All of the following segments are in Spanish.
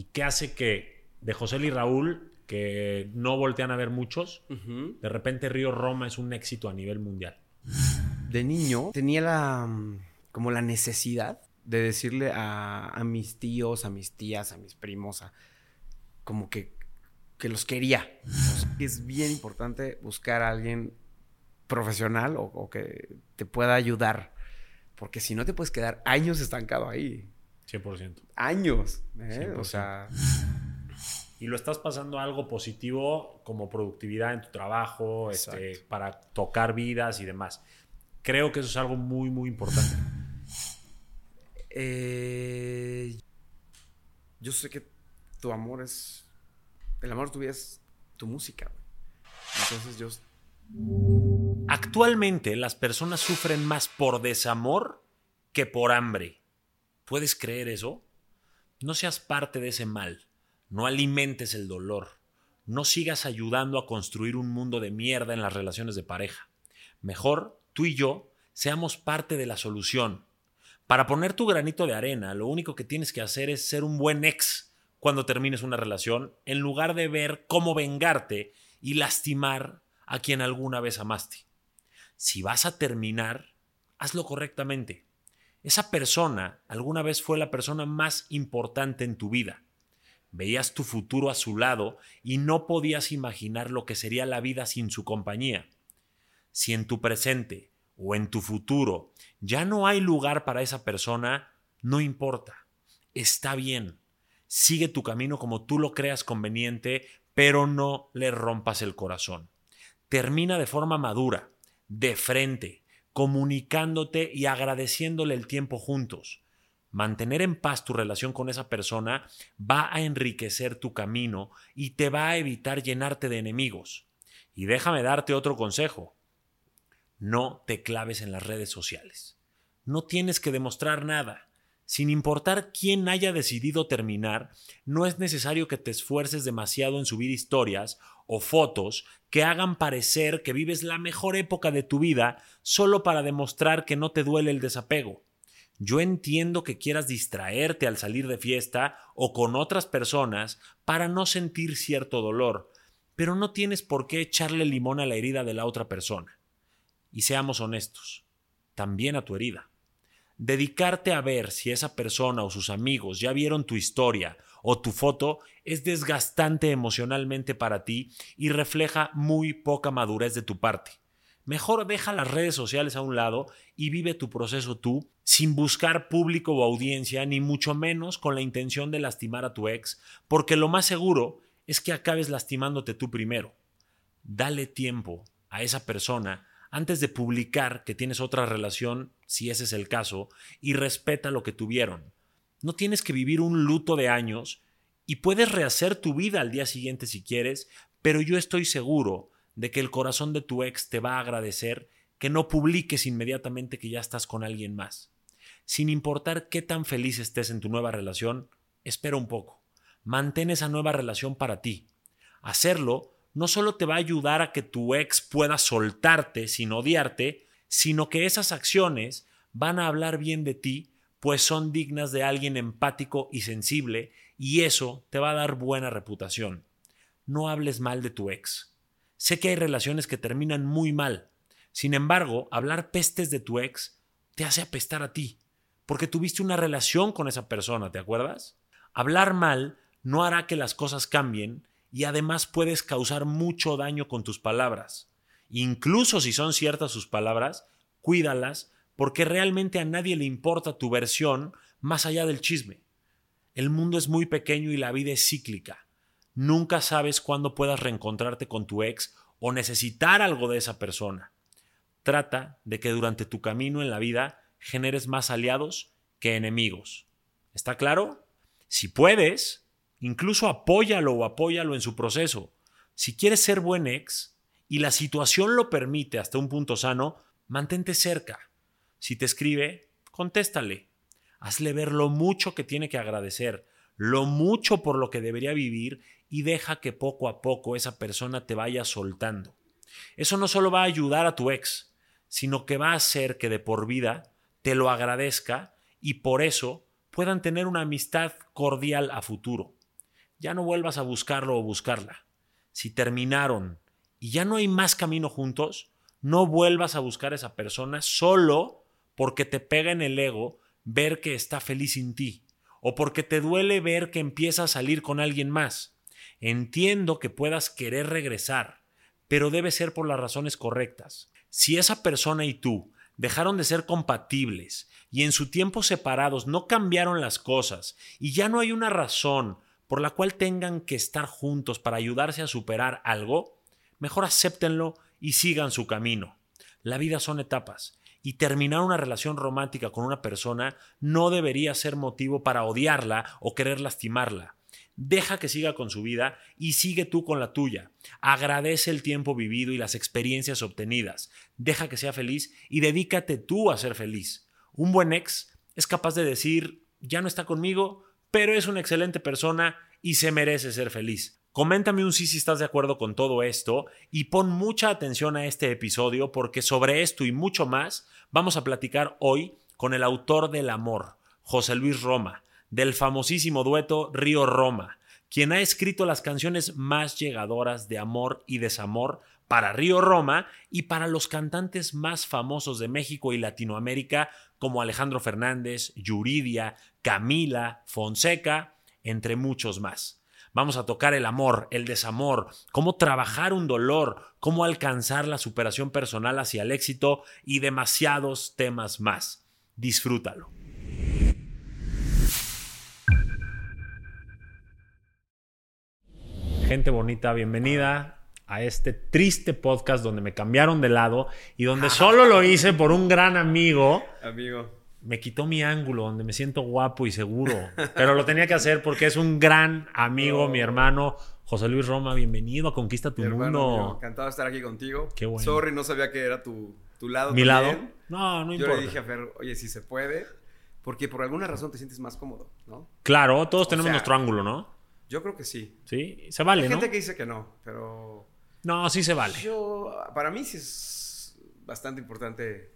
y qué hace que de José y Raúl, que no voltean a ver muchos, de repente Río Roma es un éxito a nivel mundial? De niño tenía la como la necesidad de decirle a, mis tíos, a mis tías, a mis primos, a, como que, que los quería. es bien importante buscar a alguien profesional o, que te pueda ayudar, porque si no te puedes quedar años estancado ahí. 100%. Años. ¿eh? O sea... Y lo estás pasando algo positivo como productividad en tu trabajo, este, para tocar vidas y demás. Creo que eso es algo muy, muy importante. Eh, yo sé que tu amor es. El amor de tu vida es tu música. Entonces yo. Actualmente las personas sufren más por desamor que por hambre. ¿Puedes creer eso? No seas parte de ese mal. No alimentes el dolor. No sigas ayudando a construir un mundo de mierda en las relaciones de pareja. Mejor, tú y yo seamos parte de la solución para poner tu granito de arena, lo único que tienes que hacer es ser un buen ex cuando termines una relación, en lugar de ver cómo vengarte y lastimar a quien alguna vez amaste. Si vas a terminar, hazlo correctamente. Esa persona alguna vez fue la persona más importante en tu vida. Veías tu futuro a su lado y no podías imaginar lo que sería la vida sin su compañía. Si en tu presente o en tu futuro ya no hay lugar para esa persona, no importa. Está bien. Sigue tu camino como tú lo creas conveniente, pero no le rompas el corazón. Termina de forma madura, de frente, comunicándote y agradeciéndole el tiempo juntos. Mantener en paz tu relación con esa persona va a enriquecer tu camino y te va a evitar llenarte de enemigos. Y déjame darte otro consejo no te claves en las redes sociales. No tienes que demostrar nada. Sin importar quién haya decidido terminar, no es necesario que te esfuerces demasiado en subir historias o fotos que hagan parecer que vives la mejor época de tu vida solo para demostrar que no te duele el desapego. Yo entiendo que quieras distraerte al salir de fiesta o con otras personas para no sentir cierto dolor, pero no tienes por qué echarle limón a la herida de la otra persona. Y seamos honestos, también a tu herida. Dedicarte a ver si esa persona o sus amigos ya vieron tu historia o tu foto es desgastante emocionalmente para ti y refleja muy poca madurez de tu parte. Mejor deja las redes sociales a un lado y vive tu proceso tú, sin buscar público o audiencia, ni mucho menos con la intención de lastimar a tu ex, porque lo más seguro es que acabes lastimándote tú primero. Dale tiempo a esa persona antes de publicar que tienes otra relación, si ese es el caso, y respeta lo que tuvieron. No tienes que vivir un luto de años y puedes rehacer tu vida al día siguiente si quieres, pero yo estoy seguro de que el corazón de tu ex te va a agradecer que no publiques inmediatamente que ya estás con alguien más. Sin importar qué tan feliz estés en tu nueva relación, espera un poco. Mantén esa nueva relación para ti. Hacerlo no solo te va a ayudar a que tu ex pueda soltarte sin odiarte, sino que esas acciones van a hablar bien de ti, pues son dignas de alguien empático y sensible, y eso te va a dar buena reputación. No hables mal de tu ex. Sé que hay relaciones que terminan muy mal. Sin embargo, hablar pestes de tu ex te hace apestar a ti, porque tuviste una relación con esa persona, ¿te acuerdas? Hablar mal no hará que las cosas cambien, y además puedes causar mucho daño con tus palabras. Incluso si son ciertas sus palabras, cuídalas porque realmente a nadie le importa tu versión más allá del chisme. El mundo es muy pequeño y la vida es cíclica. Nunca sabes cuándo puedas reencontrarte con tu ex o necesitar algo de esa persona. Trata de que durante tu camino en la vida generes más aliados que enemigos. ¿Está claro? Si puedes, Incluso apóyalo o apóyalo en su proceso. Si quieres ser buen ex y la situación lo permite hasta un punto sano, mantente cerca. Si te escribe, contéstale. Hazle ver lo mucho que tiene que agradecer, lo mucho por lo que debería vivir y deja que poco a poco esa persona te vaya soltando. Eso no solo va a ayudar a tu ex, sino que va a hacer que de por vida te lo agradezca y por eso puedan tener una amistad cordial a futuro. ya no vuelvas a buscarlo o buscarla. Si terminaron y ya no hay más camino juntos, no vuelvas a buscar a esa persona solo porque te pega en el ego ver que está feliz sin ti o porque te duele ver que empieza a salir con alguien más. Entiendo que puedas querer regresar, pero debe ser por las razones correctas. Si esa persona y tú dejaron de ser compatibles y en su tiempo separados no cambiaron las cosas y ya no hay una razón por la cual tengan que estar juntos para ayudarse a superar algo, mejor acéptenlo y sigan su camino. La vida son etapas y terminar una relación romántica con una persona no debería ser motivo para odiarla o querer lastimarla. Deja que siga con su vida y sigue tú con la tuya. Agradece el tiempo vivido y las experiencias obtenidas. Deja que sea feliz y dedícate tú a ser feliz. Un buen ex es capaz de decir, ya no está conmigo, pero es una excelente persona y se merece ser feliz. Coméntame un sí si estás de acuerdo con todo esto y pon mucha atención a este episodio porque sobre esto y mucho más vamos a platicar hoy con el autor del amor, José Luis Roma, del famosísimo dueto Río Roma, quien ha escrito las canciones más llegadoras de amor y desamor para Río Roma y para los cantantes más famosos de México y Latinoamérica como Alejandro Fernández, Yuridia, Camila, Fonseca, entre muchos más. Vamos a tocar el amor, el desamor, cómo trabajar un dolor, cómo alcanzar la superación personal hacia el éxito y demasiados temas más. Disfrútalo. Gente bonita, bienvenida a este triste podcast donde me cambiaron de lado y donde solo lo hice por un gran amigo. Amigo me quitó mi ángulo donde me siento guapo y seguro. Pero lo tenía que hacer porque es un gran amigo, mi hermano José Luis Roma. Bienvenido a Conquista tu Mundo. encantado de estar aquí contigo. Qué bueno. Sorry, no sabía que era tu, tu lado. ¿Mi lado? No, no importa. Yo le dije a Fer, oye, si se puede, porque por alguna razón te sientes más cómodo, ¿no? Claro, todos tenemos nuestro ángulo, ¿no? Yo creo que sí. Sí, se vale, Hay ¿no? gente que dice que no, pero. No, sí se vale. Yo, para mí sí es bastante importante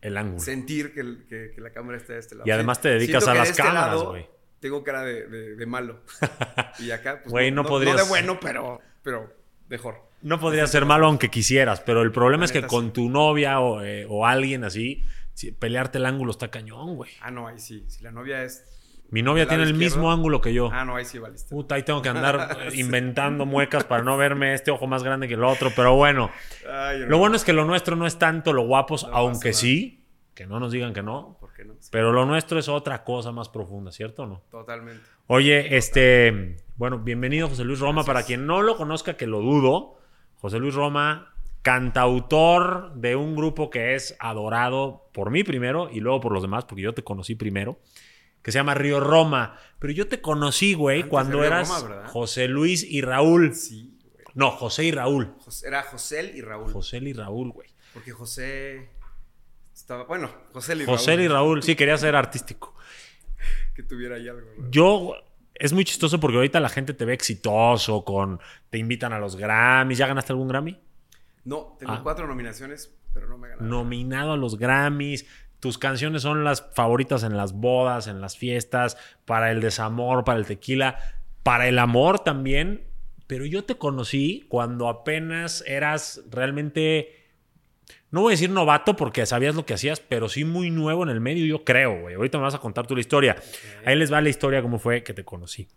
el ángulo. Sentir que, la cámara está de este lado. Y además te dedicas a las este cámaras, güey. tengo cara de, malo. y acá, pues. Güey, no, podrías. No de bueno, pero, pero mejor. No podría ser malo aunque quisieras, pero el problema es que con tu novia eh, o, alguien así, pelearte el ángulo está cañón, güey. Ah, no, ahí sí. Si la novia es. Mi novia tiene el mismo ángulo que yo. Ah, no, ahí sí valiste. Puta, ahí tengo que andar inventando muecas para no verme este ojo más grande que el otro, pero bueno. lo bueno es que lo nuestro no es tanto lo guapos, aunque sí que no nos digan que no. Pero lo nuestro es otra cosa más profunda, ¿cierto o no? Totalmente. Oye, este, bueno, bienvenido José Luis Roma. Para quien no lo conozca, que lo dudo, José Luis Roma, cantautor de un grupo que es adorado por mí primero y luego por los demás, porque yo te conocí primero, que se llama Río Roma. Pero yo te conocí, güey, cuando eras José Luis y Raúl. Sí, güey. No, José y Raúl. era José y Raúl. José y Raúl, güey. Porque José bueno, José y José Raúl. y Raúl, sí, quería ser artístico. que tuviera ahí algo. Yo, es muy chistoso porque ahorita la gente te ve exitoso, con, te invitan a los Grammys. ¿Ya ganaste algún Grammy? No, tengo ah. cuatro nominaciones, pero no me ganaron. Nominado a los Grammys. Tus canciones son las favoritas en las bodas, en las fiestas, para el desamor, para el tequila, para el amor también. Pero yo te conocí cuando apenas eras realmente no voy a decir novato porque sabías lo que hacías, pero sí muy nuevo en el medio, yo creo, güey. Ahorita me vas a contar tú la historia. Ahí les va la historia, cómo fue que te conocí.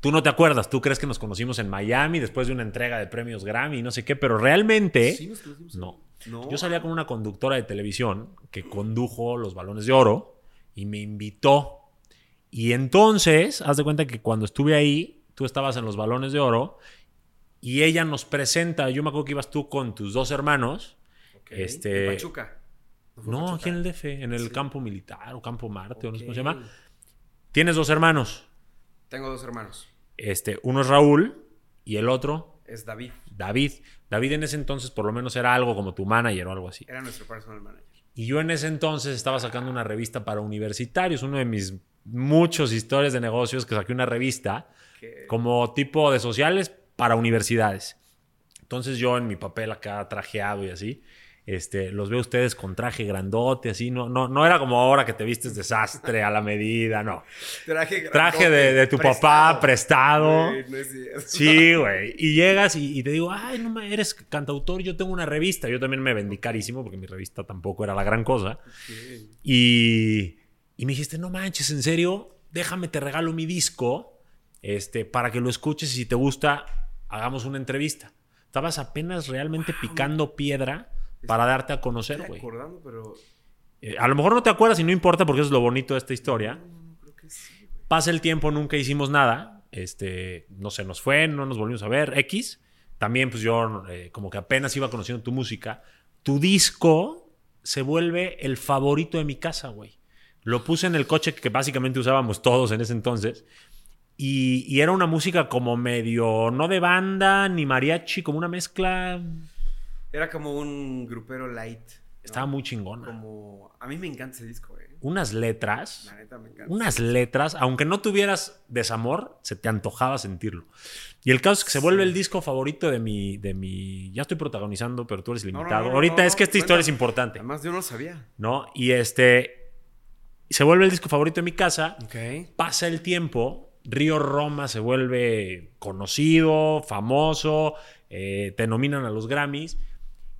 Tú no te acuerdas, tú crees que nos conocimos en Miami después de una entrega de premios Grammy y no sé qué, pero realmente ¿Sí no. Yo salía con una conductora de televisión que condujo los balones de oro y me invitó. Y entonces, haz de cuenta que cuando estuve ahí, tú estabas en los balones de oro y ella nos presenta, yo me acuerdo que ibas tú con tus dos hermanos este, ¿En Pachuca? No, aquí en el DF, en el campo militar o campo Marte, o no sé cómo se llama. Tienes dos hermanos. Tengo dos hermanos. Este, uno es Raúl y el otro es David. David. David en ese entonces por lo menos era algo como tu manager o algo así. Era nuestro personal manager. Y yo en ese entonces estaba sacando una revista para universitarios, uno de mis muchos historias de negocios que saqué una revista como tipo de sociales para universidades. Entonces yo en mi papel acá trajeado y así, Este, los veo ustedes con traje grandote, así, no, no, no era como ahora que te vistes desastre a la medida, no. Traje, Traje de, de tu papá prestado. No es. Sí, güey. Y llegas y, y te digo, ay, no me eres cantautor, yo tengo una revista. Yo también me vendí carísimo porque mi revista tampoco era la gran cosa. Y, y me dijiste, no manches, en serio, déjame, te regalo mi disco este, para que lo escuches y si te gusta, hagamos una entrevista. Estabas apenas realmente picando piedra para darte a conocer, güey. acordando, pero. Eh, a lo mejor no te acuerdas y no importa porque eso es lo bonito de esta historia. No, no, creo que sí. Pasa el tiempo, nunca hicimos nada. Este, no se nos fue, no nos volvimos a ver. X. También, pues yo, eh, como que apenas iba conociendo tu música. Tu disco se vuelve el favorito de mi casa, güey. Lo puse en el coche que básicamente usábamos todos en ese entonces. Y, y era una música como medio, no de banda ni mariachi, como una mezcla. Era como un grupero light. ¿no? Estaba muy chingona. Como. A mí me encanta ese disco, eh. Unas letras. La neta me encanta. unas letras, aunque no tuvieras desamor, se te antojaba sentirlo. Y el caso es que se vuelve el disco favorito de mi, de mi. Ya estoy protagonizando, pero tú eres el No, no, invitado. no, no, Ahorita es que esta historia es importante, Además, yo no sabía. ¿no? Y este. Se vuelve el disco favorito de mi casa. Pasa el tiempo. Río Roma se vuelve conocido, famoso. eh, te nominan a los Grammys.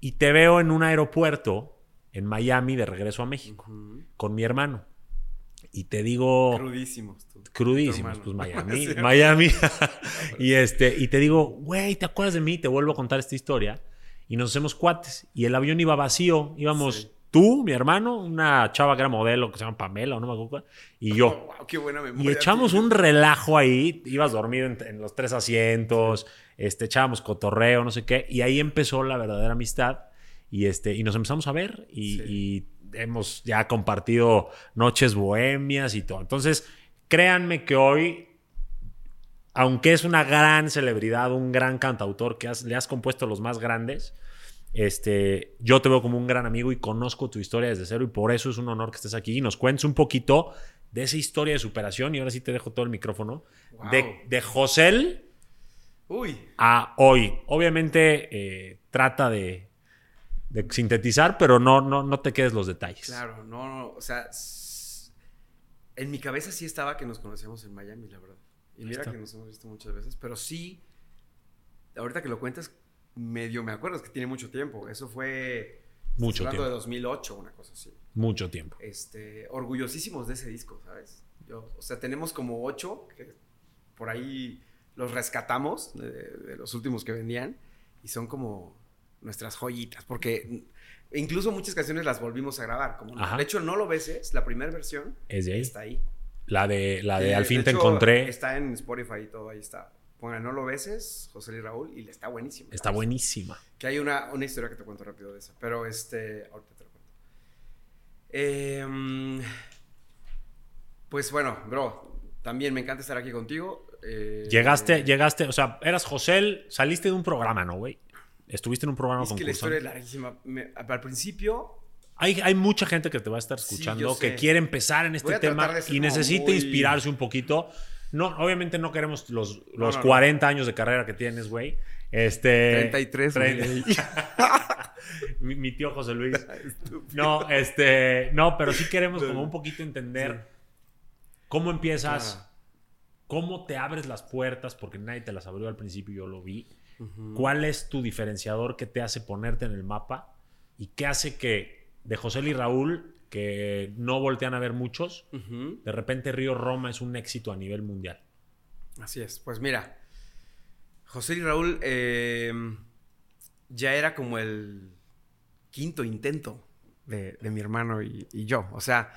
Y te veo en un aeropuerto en Miami de regreso a México con mi hermano. Y te digo. Crudísimos tú. crudísimos, pues. Miami. Miami. y este, y te digo, güey, ¿te acuerdas de mí? Te vuelvo a contar esta historia. Y nos hacemos cuates. Y el avión iba vacío. Íbamos Sí. Tú, mi hermano, una chava que era modelo que se llama Pamela o no me acuerdo. Y yo. Oh, wow, qué buena Y memoria. echamos tío. un relajo ahí. Ibas dormido en, en los tres asientos. Este, echábamos cotorreo, no sé qué. Y ahí empezó la verdadera amistad. Y, este, y nos empezamos a ver. Y, Sí. y hemos ya compartido noches bohemias y todo. Entonces, créanme que hoy, aunque es una gran celebridad, un gran cantautor que has- le has compuesto los más grandes. Este, yo te veo como un gran amigo y conozco tu historia desde cero y por eso es un honor que estés aquí y nos cuentes un poquito de esa historia de superación y ahora sí te dejo todo el micrófono Wow. de, de Josel Uy. a hoy. Obviamente eh, trata de, de sintetizar, pero no, no, no te quedes los detalles. Claro, no, no. O sea, en mi cabeza sí estaba que nos conocíamos en Miami, la verdad. Y mira que nos hemos visto muchas veces, pero sí, ahorita que lo cuentas, medio me acuerdo, es que tiene mucho tiempo. Eso fue. Mucho tiempo. de 2008, una cosa así. Mucho tiempo. Este, orgullosísimos de ese disco, ¿sabes? Yo, o sea, tenemos como ocho que por ahí los rescatamos de, de los últimos que vendían y son como nuestras joyitas, porque incluso muchas canciones las volvimos a grabar. Como, de hecho, no lo beses, la primera versión Es de ahí. está ahí. La de, la de Al fin te hecho, encontré. Está en Spotify y todo, ahí está. Pongan No lo beses, José Luis Raúl, y le está buenísimo. Está ¿sabes? buenísima. Que hay una, una historia que te cuento rápido de esa. Pero este. Ahorita te lo cuento. Em, pues bueno, bro. También me encanta estar aquí contigo. eh, Llegaste, eh, llegaste, o sea, eras Josel, saliste de un programa, ¿no, güey? Estuviste en un programa Es que la historia es larguísima. Me- al principio. Hay, hay mucha gente que te va a estar Sí, escuchando yo que quiere empezar en este tema y necesita muy- inspirarse un poquito. No, obviamente no queremos los, los no, no. 40 años de carrera que tienes, güey. Este, 33, 30. güey. mi, mi tío José Luis. No, este, no, pero sí queremos como un poquito entender cómo empiezas, Claro. cómo te abres las puertas, porque nadie te las abrió al principio, yo lo vi. ¿Cuál es tu diferenciador que te hace ponerte en el mapa? ¿Y qué hace que de José y Raúl, que no voltean a ver muchos, de repente Río Roma es un éxito a nivel mundial? Así es. Pues mira, José y Raúl eh, ya era como el quinto intento de, de mi hermano y, y yo. O sea,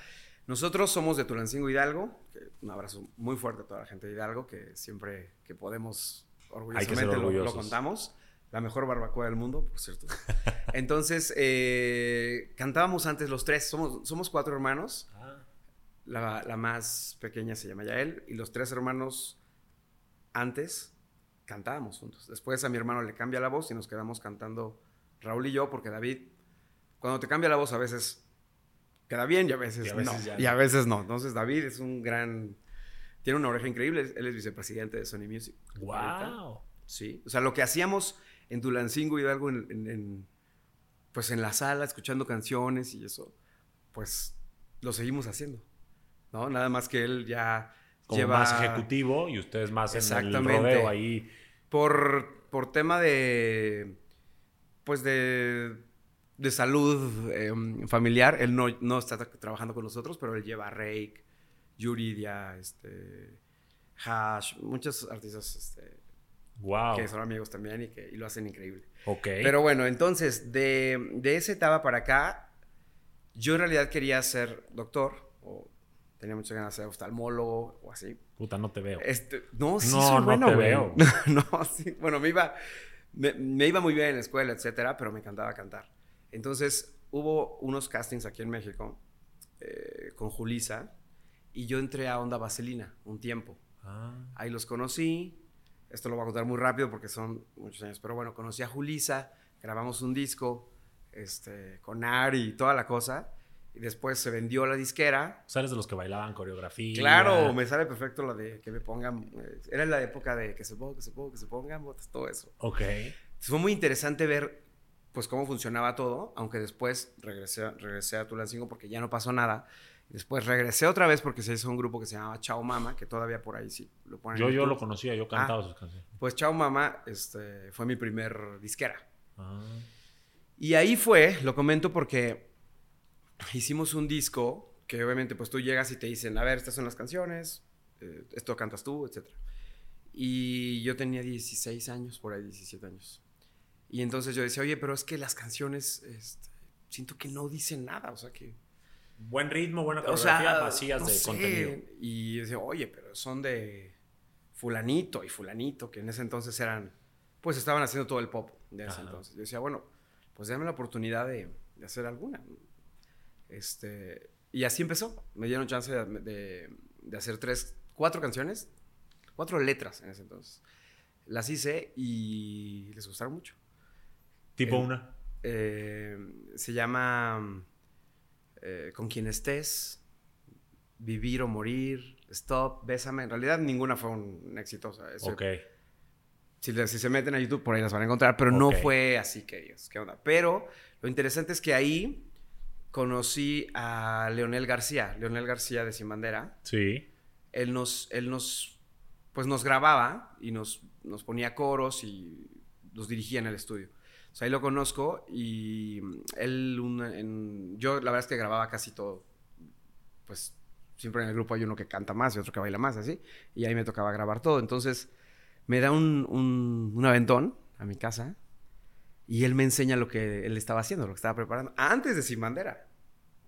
nosotros somos de Tulancingo Hidalgo. un abrazo muy fuerte a toda la gente de Hidalgo, que siempre que podemos orgullosamente lo- contamos. La mejor barbacoa del mundo, por cierto. Entonces, eh, cantábamos antes los tres. Somos, somos cuatro hermanos. La, la más pequeña se llama Yael y los tres hermanos antes cantábamos juntos. Después a mi hermano le cambia la voz y nos quedamos cantando Raúl y yo porque David, cuando te cambia la voz a veces queda bien y a veces, Y a veces no. ya Y a veces no. Entonces David es un gran... Tiene una oreja increíble. Él es vicepresidente de Sony Music. ahorita. ¡Wow! Sí. O sea, lo que hacíamos en Tulancingo Hidalgo en, en- en pues en la sala, escuchando canciones y eso, pues lo seguimos haciendo, ¿no? Nada más que él ya Como lleva... más ejecutivo y ustedes más en el rodeo ahí. Por, por tema de, pues de, de salud em, familiar, él no, no está tra- trabajando con nosotros, pero él lleva Rake, Yuridia, este, Hash, muchos artistas este, Wow. que son amigos también y que y lo hacen increíble. Ok. Pero bueno, entonces, de, de esa etapa para acá, yo en realidad quería ser doctor, o tenía muchas ganas de ser oftalmólogo, o así. Puta, no te veo. Este, no, sí, No, soy no bueno, te güey. veo. no, sí. Bueno, me iba, me, me iba muy bien en la escuela, etcétera, pero me encantaba cantar. Entonces, hubo unos castings aquí en México eh, con Julisa y yo entré a Onda Vaselina un tiempo. Ah. Ahí los conocí. Esto lo voy a contar muy rápido porque son muchos años. Pero bueno, conocí a Julisa, grabamos un disco este, con Ari y toda la cosa. Y después se vendió la disquera. Eres de los que bailaban coreografía. Claro, me sale perfecto la de que me pongan. eh, Era la época de que se ponga, que se ponga, que se pongan todo eso. Ok. Entonces, fue muy interesante ver pues cómo funcionaba todo, aunque después regresé, regresé a Tulancingo porque ya no pasó nada. Después regresé otra vez porque se hizo un grupo que se llamaba Chao Mama, que todavía por ahí sí lo ponen. Yo, yo lo conocía, yo cantaba sus canciones. Pues Chao Mama este, fue mi primer disquera. Ah. Y ahí fue, lo comento porque hicimos un disco que obviamente pues tú llegas y te dicen, a ver, estas son las canciones, eh, esto cantas tú, etc. Y yo tenía 16 años, por ahí 17 años. Y entonces yo decía, oye, pero es que las canciones, este, siento que no dicen nada, o sea que... Buen ritmo, buena O coreografía, sea, vacías no de sé. contenido. Y decía, oye, pero son de fulanito y fulanito, que en ese entonces eran, pues estaban haciendo todo el pop de ese Ajá. entonces. Yo decía, bueno, pues déme la oportunidad de, de hacer alguna. Este, y así empezó. Me dieron chance de, de- de hacer tres, cuatro canciones, cuatro letras en ese entonces. Las hice y les gustaron mucho. Tipo una. Eh, se llama eh, Con quien estés, Vivir o Morir, Stop, Bésame. En realidad ninguna fue un éxito. o sea, eso- Ok. si, se meten a YouTube por ahí las van a encontrar, pero no fue así que Dios, ¿qué onda? Pero lo interesante es que ahí conocí a Leonel García, Leonel García de Sin Bandera. Sí. Él nos, él nos, pues nos grababa y nos, nos ponía coros y los dirigía en el estudio. O sea, ahí lo conozco y él, un- en- yo la verdad es que grababa casi todo. Pues siempre en el grupo hay uno que canta más y otro que baila más, así. Y ahí me tocaba grabar todo. Entonces me da un, un, un aventón a mi casa y él me enseña lo que él estaba haciendo, lo que estaba preparando. Antes de Sin Bandera.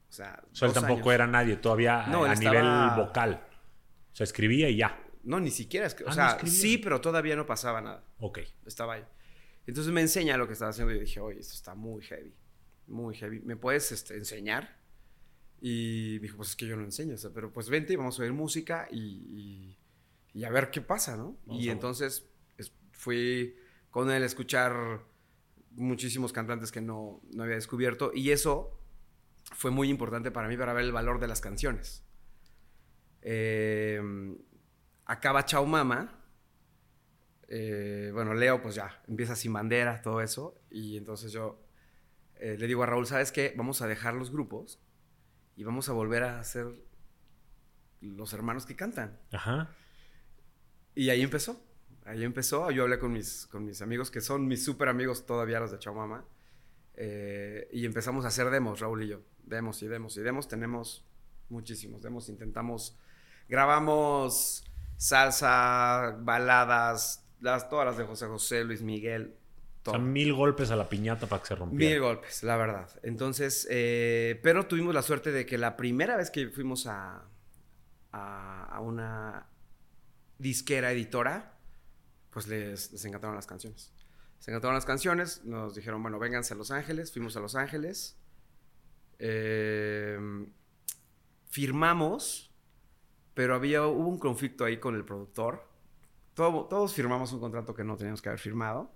O sea, O sea, él tampoco años. era nadie todavía No, a, nivel estaba- vocal. O sea, escribía y ya. No, ni siquiera. o Ah, ¿no sea, sí, pero todavía no pasaba nada. Ok. estaba ahí. Entonces me enseña lo que estaba haciendo y dije, oye, esto está muy heavy, muy heavy. ¿Me puedes este, enseñar? Y me dijo, pues es que yo no enseño, o sea, pero pues vente y vamos a oír música y, y- y a ver qué pasa, ¿no? Vamos y entonces es- fui con él a escuchar muchísimos cantantes que no, no había descubierto y eso fue muy importante para mí para ver el valor de las canciones. Eh, acaba Chao Mama. Eh, bueno, Leo, pues ya, empieza sin bandera, todo eso. Y entonces yo eh, le digo a Raúl, ¿sabes qué? Vamos a dejar los grupos y vamos a volver a ser los hermanos que cantan. Ajá. Y ahí empezó. Ahí empezó. Yo hablé con mis, con mis amigos, que son mis súper amigos todavía, los de Chao Mama. eh, y empezamos a hacer demos, Raúl y yo. Demos y demos y demos. Tenemos muchísimos demos. Intentamos. Grabamos salsa, baladas, las, todas las de José José, Luis Miguel. O sea, mil golpes a la piñata para que se rompiera. Mil golpes, la verdad. Entonces, eh, pero tuvimos la suerte de que la primera vez que fuimos a, a, a una disquera editora, pues les, les encantaron las canciones. Les encantaron las canciones, nos dijeron, bueno, vénganse a Los Ángeles, fuimos a Los Ángeles, eh, firmamos, pero había, hubo un conflicto ahí con el productor. Todo- todos firmamos un contrato que no teníamos que haber firmado.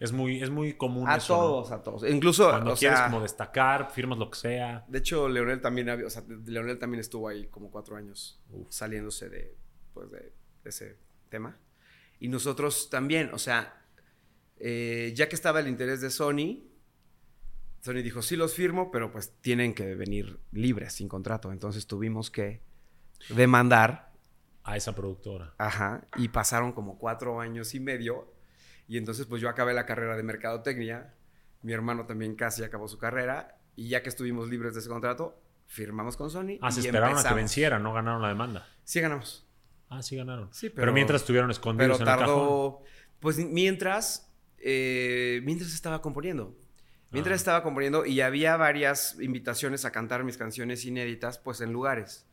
Es muy, es muy común A eso, ¿no? todos, a todos. Incluso, Cuando o quieres sea, como destacar, firmas lo que sea. de hecho, Leonel también, había- o sea, Leonel también estuvo ahí como cuatro años Uf. saliéndose de, pues, de, de ese tema. Y nosotros también, o sea, eh, ya que estaba el interés de Sony, Sony dijo, sí los firmo, pero pues tienen que venir libres, sin contrato. Entonces tuvimos que demandar. A esa productora. Ajá. Y pasaron como cuatro años y medio. Y entonces pues yo acabé la carrera de mercadotecnia. Mi hermano también casi acabó su carrera. Y ya que estuvimos libres de ese contrato, firmamos con Sony. Ah, se esperaron a que venciera, no ganaron la demanda. Sí ganamos. Ah, sí ganaron. Sí, pero, pero- mientras estuvieron escondidos Pero en el cajón. tardó. Pues mientras. eh, mientras estaba componiendo. Mientras Ah. estaba componiendo y había varias invitaciones a cantar mis canciones inéditas, pues en lugares.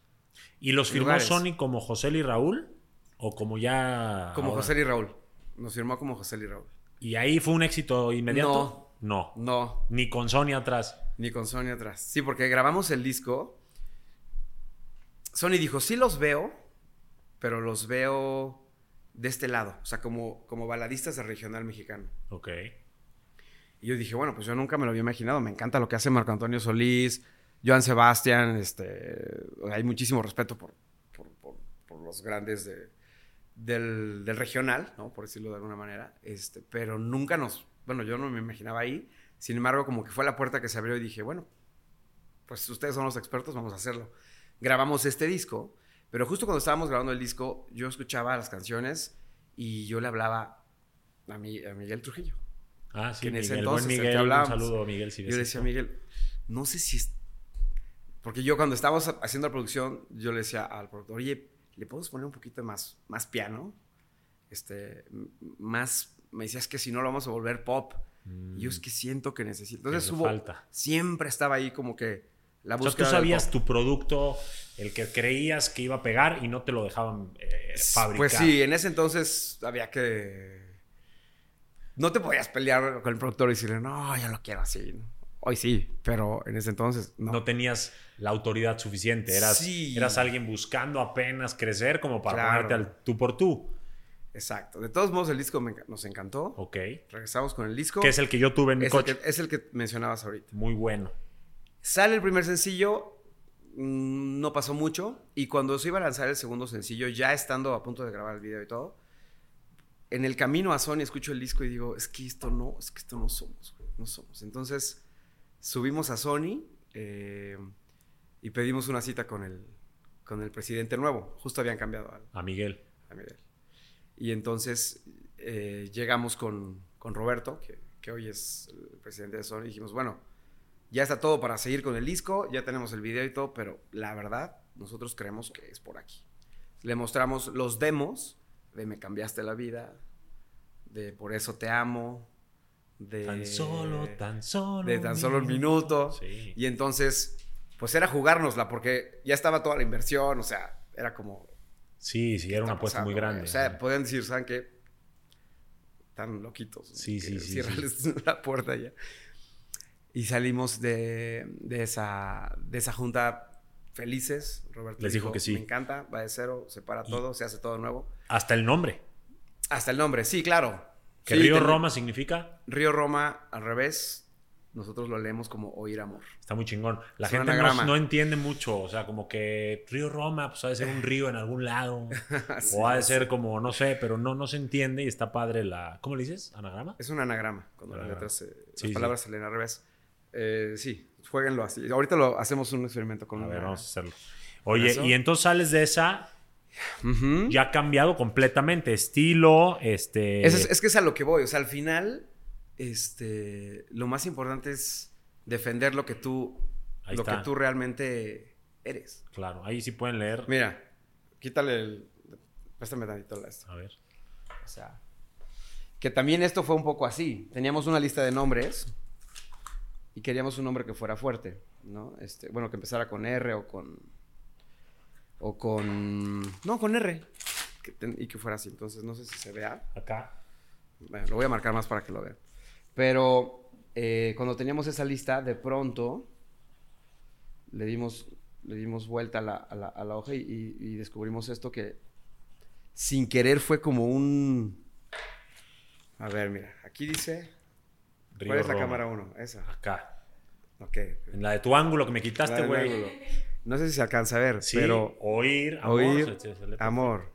¿Y los firmó lugares. Sony como José y Raúl? ¿O como ya. Como ahora? José y Raúl. Nos firmó como José y Raúl. ¿Y ahí fue un éxito inmediato? No. No, Ni con Sony atrás. ni con Sony atrás. Sí, porque grabamos el disco. Sony dijo, sí los veo, pero los veo de este lado. O sea, como, como baladistas del regional mexicano. Ok. Y yo dije, bueno, pues yo nunca me lo había imaginado. Me encanta lo que hace Marco Antonio Solís, Joan Sebastián. Este, hay muchísimo respeto por, por, por- por los grandes de- del, del regional, ¿no? Por decirlo de alguna manera. Este, pero nunca nos... Bueno, yo no me imaginaba ahí. Sin embargo, como que fue la puerta que se abrió y dije, bueno, pues ustedes son los expertos, vamos a hacerlo. Grabamos este disco, pero justo cuando estábamos grabando el disco, yo escuchaba las canciones y yo le hablaba a, mi, a Miguel Trujillo. Ah, sí, Que en ese entonces, Buen el que Miguel. Un hablábamos. saludo, Miguel. si Yo le decía a Miguel, no sé si es... Porque yo cuando estábamos haciendo la producción, yo le decía al productor, oye, ¿le podemos poner un poquito más, más piano? Este, más... Me decías que si no lo vamos a volver pop. Y yo es que siento que necesito. Entonces le hubo... falta. Siempre estaba ahí como que la O sea, búsqueda tú sabías tu producto, el que creías que iba a pegar y no te lo dejaban eh, fabricar. Pues sí, en ese entonces había que... No te podías pelear con el productor y decirle, no, yo lo quiero así. Hoy sí, pero en ese entonces no. No tenías la autoridad suficiente. Eras, Sí. eras alguien buscando apenas crecer como para Claro. ponerte al tú por tú. Exacto. De todos modos, el disco me nos encantó. Ok. Regresamos con el disco. Que es el que yo tuve en mi Es el coche. que, es el que mencionabas ahorita. Muy bueno. Sale el primer sencillo, mm, no pasó mucho. Y cuando se iba a lanzar el segundo sencillo, ya estando a punto de grabar el video y todo, en el camino a Sony escucho el disco y digo, es que esto no, es que esto no somos, no somos. Entonces subimos a Sony eh, y pedimos una cita con el, con el presidente nuevo. Justo habían cambiado al, A Miguel. a Miguel. Y entonces eh, llegamos con, con Roberto, que, que hoy es el presidente de Sony, y dijimos, bueno, ya está todo para seguir con el disco, ya tenemos el video y todo, pero la verdad, nosotros creemos que es por aquí. Le mostramos los demos de Me cambiaste la vida, de Por eso te amo, de... Tan solo, tan solo. de tan solo un minuto. Sí. Y entonces, pues era jugárnosla, porque ya estaba toda la inversión, o sea, era como, Sí, sí, era una apuesta pasando, muy grande. O sea, podían decir, ¿saben qué? Están loquitos. Sí, sí, sí, ciérrales la puerta ya. Y salimos de, de esa, de esa junta felices. Roberto Les dijo que sí. Me encanta, va de cero, se para Y- todo, se hace todo nuevo. Hasta el nombre. Hasta el nombre, sí, claro. Que Sí, Río ten- Roma significa. Río Roma, al revés, nosotros lo leemos como oír amor. Está muy chingón. La Es gente no, entiende mucho. O sea, como que Río Roma, pues ha de ser un río en algún lado. Sí, o ha de ser como, no sé, pero no, no se entiende y está padre la. ¿Cómo le dices? ¿Anagrama? Es un anagrama, cuando las letras, eh, Sí, las palabras se leen al revés. Eh, sí, jueguenlo así. Ahorita lo hacemos un experimento con A ver, vamos a hacerlo. Oye, y entonces sales de esa, Ya ha cambiado completamente. Estilo, este. Es, es que es a lo que voy. O sea, al final, este, lo más importante es defender lo que tú, Ahí lo está. que tú realmente eres. Claro, ahí sí pueden leer. Mira, quítale el, préstame tantito la esto. A ver. O sea, que también esto fue un poco así. Teníamos una lista de nombres y queríamos un nombre que fuera fuerte, ¿no? Este, bueno, que empezara con R o con o con no, con R que ten- y que fuera así. Entonces, no sé si se vea. Acá. Bueno, lo voy a marcar más para que lo vean. Pero eh, cuando teníamos esa lista, de pronto le dimos, le dimos vuelta a la, a la- a la hoja y, descubrimos esto que sin querer fue como un... A ver, mira, aquí dice... Río ¿Cuál es la cámara 1? Esa. Acá. Ok. En la de tu ángulo que me quitaste, güey. No sé si se alcanza a ver, Sí, pero... oír, amor. Oír, se- se- Amor.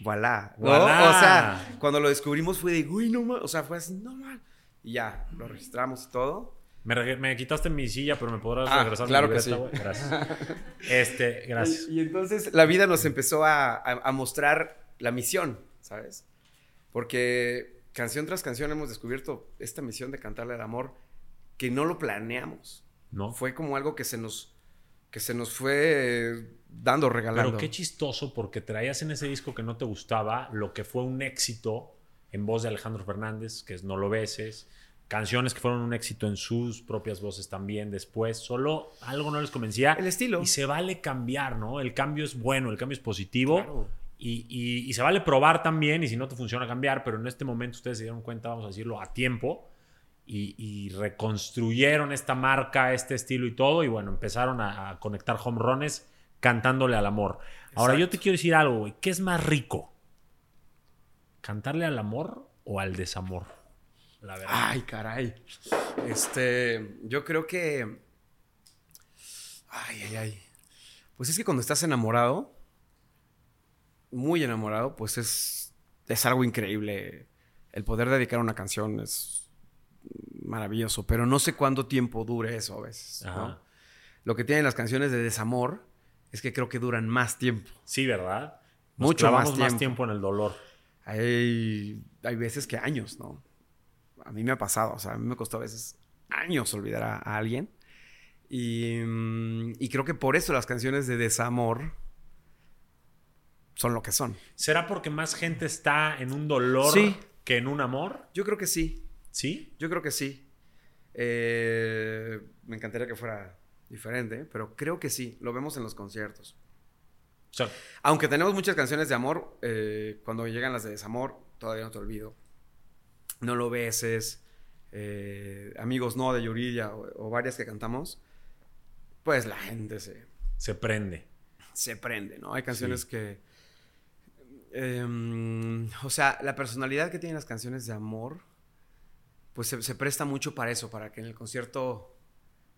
Voilà. ¿no? Voilà. O sea, cuando lo descubrimos fue de, uy, no mal. O sea, fue así, no mal. Y ya, lo registramos y todo. Me, me quitaste mi silla, pero me podrás Ah, regresar mi claro que libreta, sí. Gracias. Este, gracias. Y, y entonces la vida nos empezó a, a- a mostrar la misión, ¿sabes? Porque canción tras canción hemos descubierto esta misión de cantarle al amor que no lo planeamos. ¿No? Fue como algo que se nos, que se nos fue dando, regalando. Pero qué chistoso porque traías en ese disco que no te gustaba lo que fue un éxito en voz de Alejandro Fernández, que es No lo beses, canciones que fueron un éxito en sus propias voces también después, solo algo no les convencía. El estilo. Y se vale cambiar, ¿no? El cambio es bueno, el cambio es positivo. Claro. Y, y- y se vale probar también, y si no te funciona cambiar, pero en este momento ustedes se dieron cuenta, vamos a decirlo, a tiempo, y, y reconstruyeron esta marca, este estilo y todo, y bueno, empezaron a, a conectar home runs cantándole al amor. Ahora yo te quiero decir algo, güey, ¿qué es más rico? ¿Cantarle al amor o al desamor? La verdad. Ay, caray. Este, yo creo que. Ay, ay, ay. Pues es que cuando estás enamorado, muy enamorado, pues es, es algo increíble. El poder dedicar una canción es maravilloso, pero no sé cuánto tiempo dure eso a veces. Lo que tienen las canciones de desamor es que creo que duran más tiempo. Sí, ¿verdad? Nos Mucho más clavamos más tiempo. tiempo en el dolor. Hay, hay veces que años, ¿no? A mí me ha pasado, o sea, a mí me costó a veces años olvidar a, a alguien. Y, mm, y creo que por eso las canciones de desamor son lo que son. ¿Será porque más gente está en un dolor Sí. que en un amor? Yo creo que sí, ¿Sí? yo creo que sí. Eh, me encantaría que fuera diferente, pero creo que sí, lo vemos en los conciertos. Sea, Aunque tenemos muchas canciones de amor, eh, cuando llegan las de desamor, todavía no te olvido. No lo beses. eh, amigos no de Yuridia o, o varias que cantamos. Pues la gente se, se prende. se prende, ¿no? Hay canciones que. em, o sea, la personalidad que tienen las canciones de amor, pues se, se presta mucho para eso, para que en el concierto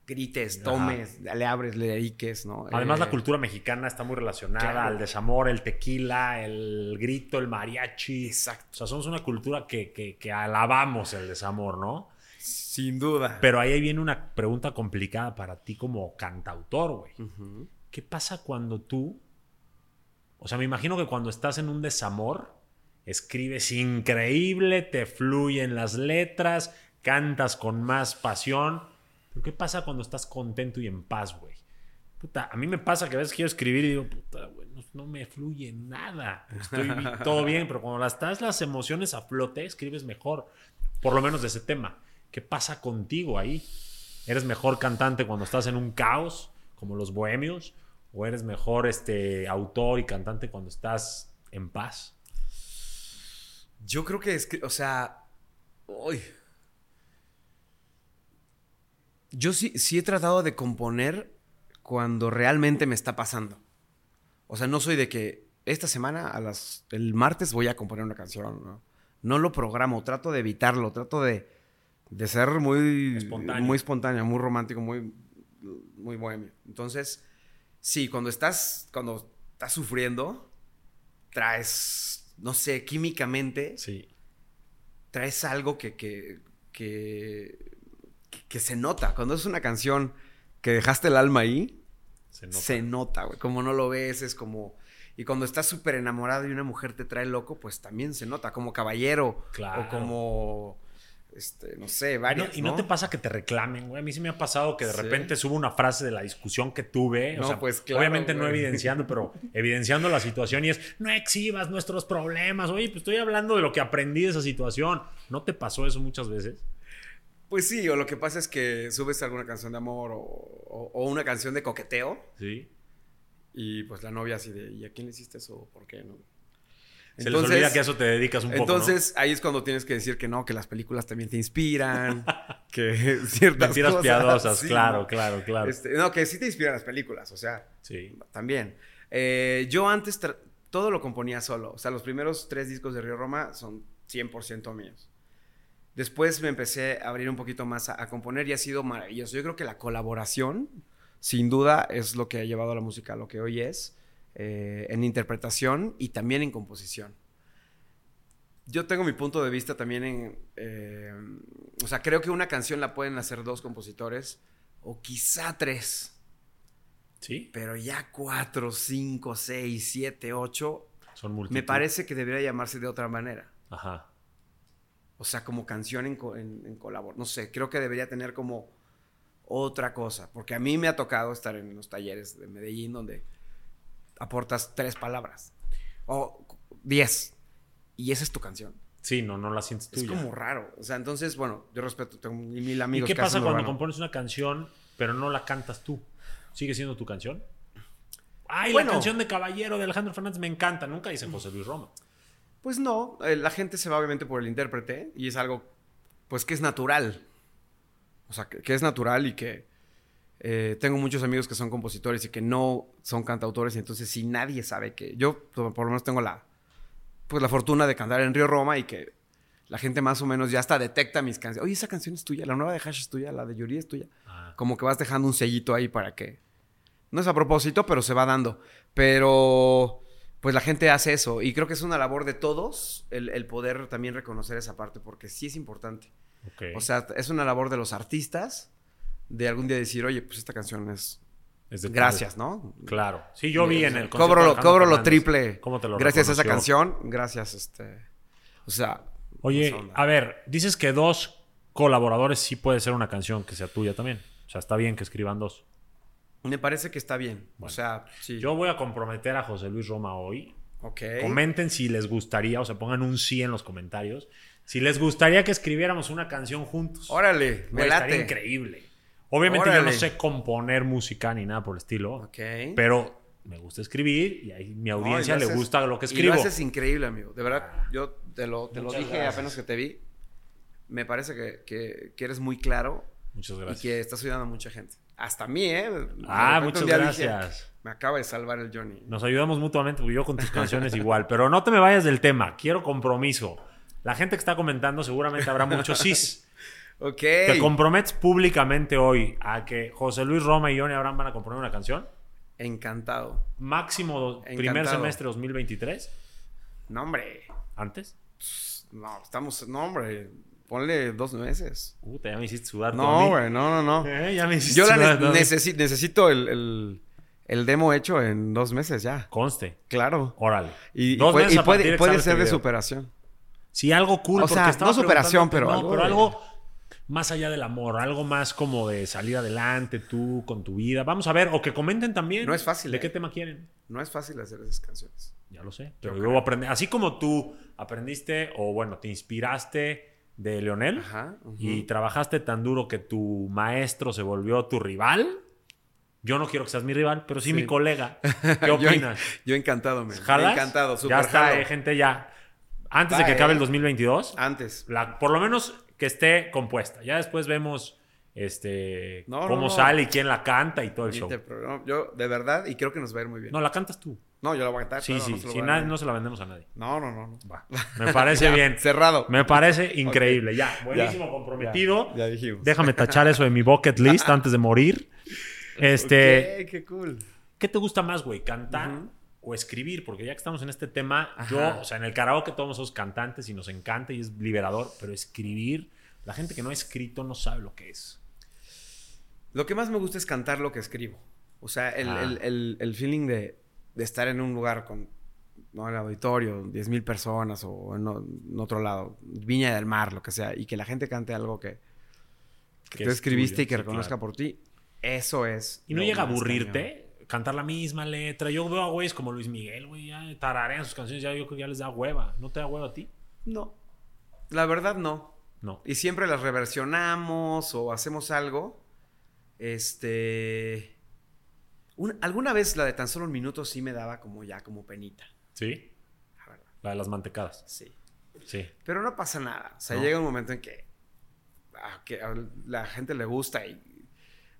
grites, Ajá. tomes, le abres, le dediques, ¿no? Además, la Eh, cultura mexicana está muy relacionada claro. al desamor, el tequila, el grito, el mariachi. Exacto. O sea, somos una cultura que, que- que alabamos el desamor, ¿no? Sin duda. Pero ahí viene una pregunta complicada para ti como cantautor, güey. ¿Qué pasa cuando tú... O sea, me imagino que cuando estás en un desamor, escribes increíble, te fluyen las letras, cantas con más pasión. Pero ¿qué pasa cuando estás contento y en paz, güey? Puta, a mí me pasa que a veces quiero escribir y digo, puta, güey, no, no me fluye nada. Estoy todo bien, pero cuando las estás las emociones a flote, escribes mejor. Por lo menos de ese tema. ¿Qué pasa contigo ahí? ¿Eres mejor cantante cuando estás en un caos, como los bohemios? ¿O eres mejor este, autor y cantante cuando estás en paz? Yo creo que es que, o sea, uy. Yo sí, sí he tratado de componer cuando realmente me está pasando. O sea, no soy de que esta semana, a las, el martes, voy a componer una canción. No, no lo programo, trato de evitarlo, trato de, de ser muy Espontáneo. muy espontáneo, muy romántico, muy, muy bohemio. Entonces, sí, cuando estás, cuando estás sufriendo, traes, no sé, químicamente, Sí. traes algo que, que, que, que se nota. Cuando es una canción que dejaste el alma ahí, Se nota. se nota, güey. Como no lo ves, es como... Y cuando estás súper enamorado y una mujer te trae loco, pues también se nota. Como caballero. Claro. O como... Este, no sé, no, varias, y no te pasa que te reclamen, güey. A mí sí me ha pasado que de Sí. repente subo una frase de la discusión que tuve. No, o sea, pues, claro, obviamente no evidenciando, pero evidenciando la situación y es, no exhibas nuestros problemas. Oye, pues estoy hablando de lo que aprendí de esa situación. ¿No te pasó eso muchas veces? Pues sí, o lo que pasa es que subes alguna canción de amor o, o- o una canción de coqueteo Sí. y pues la novia así de, ¿y a quién le hiciste eso? ¿Por qué no? Se les olvida que a eso te dedicas un poco, ¿no? Entonces, ahí es cuando tienes que decir que no, que las películas también te inspiran, que ciertas Mentiras cosas, piadosas, sí, claro, ¿no? claro, claro. Este, no, que sí te inspiran las películas, o sea, Sí. también. Eh, yo antes todo lo componía solo, o sea, los primeros tres discos de Río Roma son 100% míos. Después me empecé a abrir un poquito más a, a componer y ha sido maravilloso. Yo creo que la colaboración, sin duda, es lo que ha llevado a la música a lo que hoy es, eh, en interpretación y también en composición. yo tengo mi punto de vista también en... eh, o sea, creo que una canción la pueden hacer dos compositores o quizá tres. ¿Sí? Pero ya cuatro, cinco, seis, siete, ocho, Son multitud. me parece que debería llamarse de otra manera. Ajá. O sea, como canción en, en, en colabor. No sé, creo que debería tener como otra cosa. Porque a mí me ha tocado estar en los talleres de Medellín donde aportas tres palabras. O diez. Y esa es tu canción. Sí, no, no la sientes Es tuya. como raro. O sea, entonces, bueno, yo respeto, tengo mil ¿Y amigos qué que pasa cuando urbano. compones una canción, pero no la cantas tú? ¿Sigue siendo tu canción? Ay, Bueno. la canción de Caballero de Alejandro Fernández me encanta. Nunca dice José Luis Roma. Pues no, eh, la gente se va obviamente por el intérprete y es algo, pues que es natural. O sea, que, que es natural y que eh, tengo muchos amigos que son compositores y que no son cantautores y entonces si nadie sabe que yo por lo menos tengo la, pues la fortuna de cantar en Río Roma y que la gente más o menos ya hasta detecta mis canciones. Oye, esa canción es tuya, la nueva de Hash es tuya, la de Yuri es tuya. Ah, Como que vas dejando un sellito ahí para que... No es a propósito, pero se va dando. Pero pues la gente hace eso y creo que es una labor de todos el, el poder también reconocer esa parte porque sí es importante. O sea, es una labor de los artistas de algún día decir, oye, pues esta canción es... Es de. Gracias, ¿no? Claro. Sí, yo vi en el Cobro, lo- cobro lo triple. cómo te lo gracias a esa canción, gracias, este... O sea... Oye, a ver, dices que dos colaboradores sí puede ser una canción que sea tuya también. O sea, está bien que escriban dos. Me parece que está bien. Bueno. o sea, sí. Yo voy a comprometer a José Luis Roma hoy. Ok. Comenten si les gustaría, o sea, pongan un sí en los comentarios. Si les gustaría que escribiéramos una canción juntos. Órale, me Güey, estaría late. increíble. Obviamente yo no sé componer música ni nada por el estilo, Ok. pero me gusta escribir y a mi No, audiencia y lo le haces- gusta lo que Y escribo. lo haces increíble, amigo. De verdad, yo te lo, te lo dije gracias. apenas que te vi. Me parece que, que- que eres muy claro Muchas y gracias. que estás ayudando a mucha gente. Hasta a mí, ¿eh? Ah, muchas dije, gracias. me acaba de salvar el Johnny. Nos ayudamos mutuamente, yo con tus canciones igual. Pero no te me vayas del tema. Quiero compromiso. La gente que está comentando seguramente habrá muchos sís. Ok. ¿Te comprometes públicamente hoy a que José Luis Roma y Johnny Abraham van a componer una canción? Encantado. Máximo do- primer semestre 2023. No, hombre. ¿Antes? No, estamos... No, hombre. Ponle dos meses. Puta, ya me hiciste sudar. No, Tommy. güey. No, no, no. Eh, ya me hiciste Yo la sudar, ne- Tommy. necesi- necesito el, el- el demo hecho en dos meses ya. Conste. Claro. Órale. Y, y Dos puede, meses y a partir puede, de que puede salga ser este de video. superación. Sí, algo cool. O sea, estaba no superación, pero algo pero algo más allá del amor, algo más como de salir adelante tú con tu vida. Vamos a ver, o que comenten también. No es fácil, ¿De eh. qué tema quieren? No es fácil hacer esas canciones. Ya lo sé. Pero Yo yo voy a aprender. Así como tú aprendiste, o bueno, te inspiraste de Leonel Ajá. y trabajaste tan duro que tu maestro se volvió tu rival. Yo no quiero que seas mi rival, pero sí, Sí. mi colega. ¿Qué Yo- opinas? Yo, encantado, me. Encantado, Ya está, eh, gente, ya. Antes de que acabe el 2022, Antes. la- por lo menos que esté compuesta. Ya después vemos este No, cómo no. sale y quién la canta y todo el show. te- yo, de verdad, y creo que nos va a ir muy bien. No, la cantas tú. No, yo la voy a cantar. Sí, claro, sí, no se si voy a na- dar. no se la vendemos a nadie. No, no, no. no. Va. Me parece Ya, bien. Cerrado. Me parece increíble. Ya, buenísimo, Ya, comprometido. Ya, ya dijimos. Déjame tachar eso de mi bucket list antes de morir. Este, qué cool. ¿qué te gusta más, güey? ¿Cantar. O escribir? Porque ya que estamos en este tema, Ajá. yo, o sea, en el karaoke todos somos cantantes y nos encanta y es liberador, pero escribir, la gente que no ha escrito no sabe lo que es. Lo que más me gusta es cantar lo que escribo. O sea, el, Ah. el- el- el feeling de, de estar en un lugar con, no, el auditorio, 10 mil personas o en, otro lado, Viña del Mar, lo que sea, y que la gente cante algo que, que Que tú es escribiste tuyo, y que sí, reconozca claro. por ti, eso es. Y no llega a aburrirte cantar la misma letra. Yo veo a güeyes como Luis Miguel, güey, ya tararean sus canciones, ya yo creo que ya les da hueva. ¿No te da hueva a ti? No, la verdad no. No. Y siempre las reversionamos o hacemos algo. Este. un- alguna vez la de tan solo un minuto sí me daba como ya como penita. ¿Sí? La verdad. La de las mantecadas. Sí. Sí. Pero no pasa nada. O sea, No. llega un momento en que, a, que a la gente le gusta y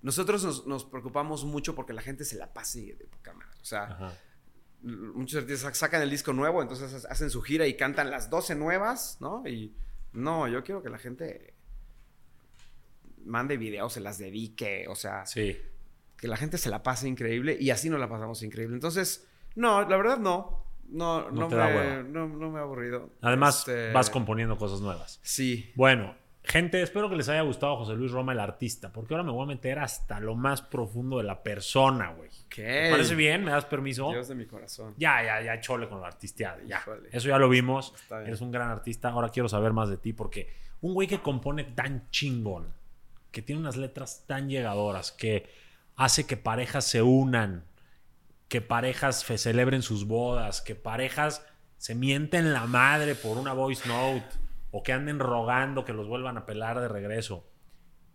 nosotros nos, nos preocupamos mucho porque la gente se la pase de poca madre. O sea, Ajá. muchos artistas sacan el disco nuevo, entonces hacen su gira y cantan las 12 nuevas, ¿no? Y no, yo quiero que la gente mande videos, se las dedique, o sea, Sí. que la gente se la pase increíble y así nos la pasamos increíble. Entonces, no, la verdad no. No, No no, te da me, hueva. no, no me ha aburrido. Además, Este, vas componiendo cosas nuevas. Sí. Bueno, gente, espero que les haya gustado José Luis Roma, el artista, porque ahora me voy a meter hasta lo más profundo de la persona, güey. ¿Qué? ¿Te parece bien? ¿Me das permiso? Dios de mi corazón. Ya, ya, ya, chole con la artisteada, ya. Híjole. Eso ya lo vimos. Eres un gran artista. Ahora quiero saber más de ti, porque un güey que compone tan chingón, que tiene unas letras tan llegadoras, que hace que parejas se unan, que parejas celebren sus bodas, que parejas se mienten la madre por una voice note, o que anden rogando que los vuelvan a pelar de regreso.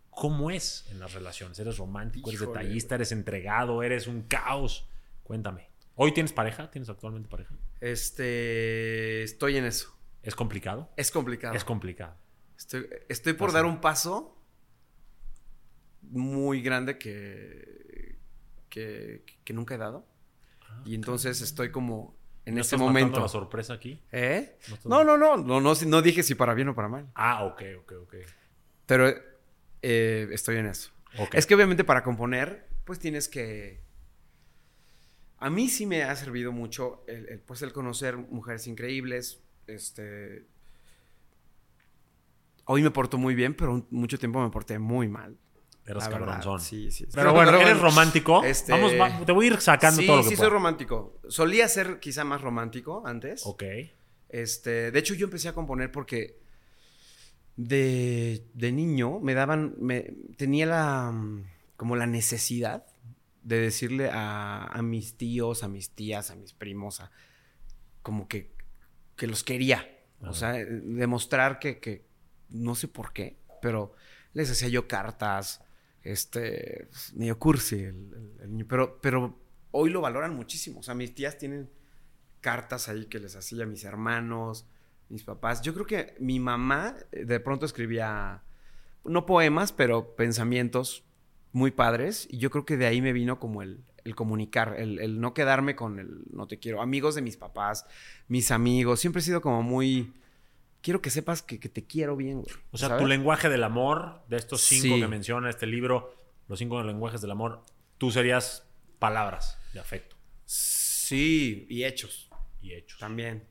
¿Cómo es en las relaciones? ¿Eres romántico? ¿Eres Híjole, detallista? ¿Eres entregado? ¿Eres un caos? Cuéntame. ¿Hoy tienes pareja? ¿Tienes actualmente pareja? Este. Estoy en eso. ¿Es complicado? Es complicado. Es complicado. Estoy, estoy por Pasa. dar un paso muy grande que, que, que nunca he dado. Y entonces estoy como en Ah, ¿No este momento. la sorpresa aquí? ¿Eh? ¿No No, no, no, no, dije si para bien o para mal. Ah, ok, ok, ok. Pero eh, estoy en eso. Es que obviamente para componer, pues tienes que... A mí sí me ha servido mucho el, pues el conocer mujeres increíbles. Este... Hoy me porto muy bien, pero mucho tiempo me porté muy mal. Eras la verdad. cabronzón. Sí, sí. Pero bueno, ¿eres bueno, romántico? este- Vamos, va- te voy a ir sacando sí, todo lo que sí pueda. soy romántico. Solía ser quizá más romántico antes. Ok. Este, de hecho, yo empecé a componer porque de, de niño me daban, me, tenía la, como la necesidad de decirle a, a mis tíos, a mis tías, a mis primos, a- como que, que los quería. Ajá. O sea, eh, demostrar que, que, no sé por qué, pero les hacía yo cartas, este, pues, medio cursi el, el- niño, pero, pero hoy lo valoran muchísimo. O sea, mis tías tienen cartas ahí que les hacía a mis hermanos, mis papás. Yo creo que mi mamá eh, de pronto escribía, no poemas, pero pensamientos muy padres. Y yo creo que de ahí me vino como el, el comunicar, el, el no quedarme con el no te quiero. Amigos de mis papás, mis amigos. Siempre he sido como muy... Quiero que sepas que, que te quiero bien, güey. O sea, ¿sabes? tu lenguaje del amor, de estos cinco Sí. que menciona este libro, los cinco lenguajes del amor, tú serías palabras de afecto Sí, y hechos y hechos. también.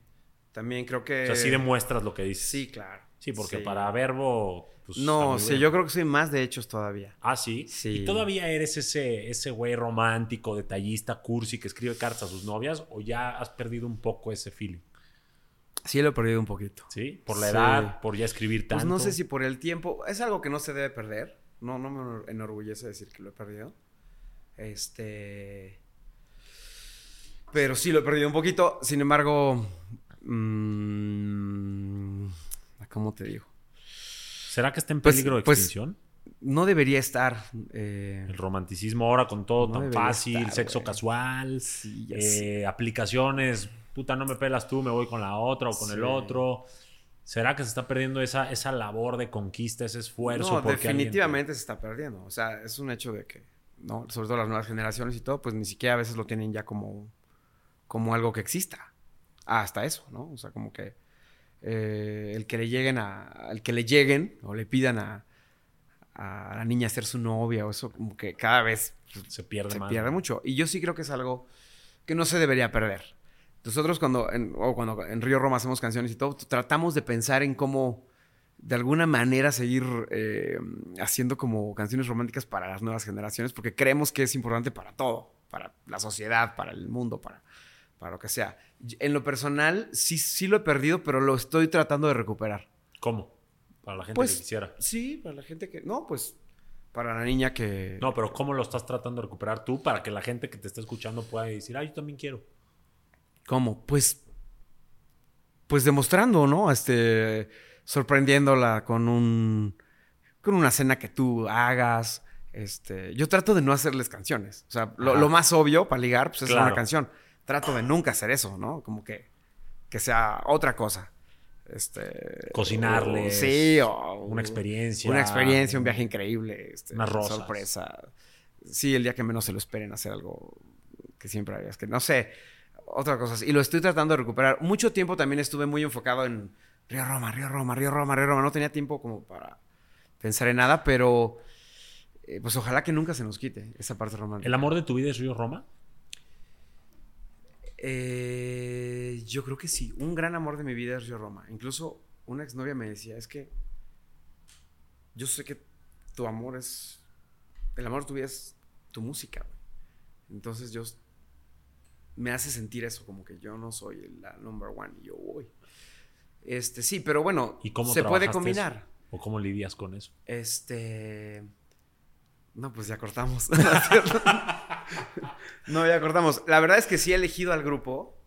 También creo que... O sea, sí demuestras lo que dices. Sí, claro. Sí, porque Sí. para verbo. pues, No, sí, bien. yo creo que soy más de hechos todavía. Ah, sí. Sí. ¿Y todavía eres ese, ese güey romántico, detallista, cursi que escribe cartas a sus novias? ¿O ya has perdido un poco ese feeling? Sí, lo he perdido un poquito. ¿Sí? Por la Sí. edad, por ya escribir Pues tanto. no sé si por el tiempo. Es algo que no se debe perder. No, no me enorgullece decir que lo he perdido. Este. Pero sí lo he perdido un poquito. Sin embargo. mm, ¿Cómo te digo? ¿Será que está en Pues- peligro de pues, extinción? No debería estar. eh, El romanticismo ahora con todo No tan fácil, estar, sexo casual, Sí, eh, aplicaciones, puta, no me pelas tú, me voy con la otra o con Sí. el otro. ¿Será que se está perdiendo esa, esa labor de conquista, ese esfuerzo? No, porque alguien te- definitivamente se está perdiendo. O sea, es un hecho de que, ¿no? Sobre todo las nuevas generaciones y todo, pues ni siquiera a veces lo tienen ya como, como algo que exista. Hasta eso, ¿no? O sea, como que eh, el que le lleguen a. El que le lleguen o le pidan a, a la niña ser su novia o eso, como que cada vez se pierde se más. pierde mucho. Y yo sí creo que es algo que no se debería perder. Nosotros cuando en, o cuando en Río Roma hacemos canciones y todo, tratamos de pensar en cómo de alguna manera seguir eh, haciendo como canciones románticas para las nuevas generaciones, porque creemos que es importante para todo, para la sociedad, para el mundo, para, para lo que sea. En lo personal, sí, sí lo he perdido, pero lo estoy tratando de recuperar. ¿Cómo? Para la gente Pues que quisiera. sí, para la gente que... No, pues para la niña que... No, pero ¿cómo lo estás tratando de recuperar tú para que la gente que te está escuchando pueda decir, ah, yo también quiero? ¿Cómo? Pues. Pues demostrando, ¿no? Este. Sorprendiéndola con un. Con una cena que tú hagas. Este. Yo trato de no hacerles canciones. O sea, lo, más obvio para ligar, pues es Claro. una canción. Trato de nunca hacer eso, ¿no? Como que. Que sea otra cosa. Este. Cocinarles, o- sí, o. una experiencia. Una experiencia, un viaje increíble. Este, Unas rosas. Sorpresa. Sí, el día que menos se lo esperen hacer algo que siempre hagas. Que no sé, otra cosa. Y lo estoy tratando de recuperar. Mucho tiempo también estuve muy enfocado en Río Roma, Río Roma, Río Roma, Río Roma. No tenía tiempo como para pensar en nada, pero eh, pues ojalá que nunca se nos quite esa parte romántica. ¿El amor de tu vida es Río Roma? Eh, yo creo que sí. Un gran amor de mi vida es Río Roma. Incluso una exnovia me decía, es que yo sé que tu amor es... El amor de tu vida es tu música. Entonces yo... Me hace sentir eso, como que yo no soy la number one y yo voy. Este, sí, pero bueno, ¿Y cómo se puede combinar. eso? ¿O cómo lidias con eso? Este. No, pues ya cortamos. No, ya cortamos. La verdad es que sí he elegido al grupo.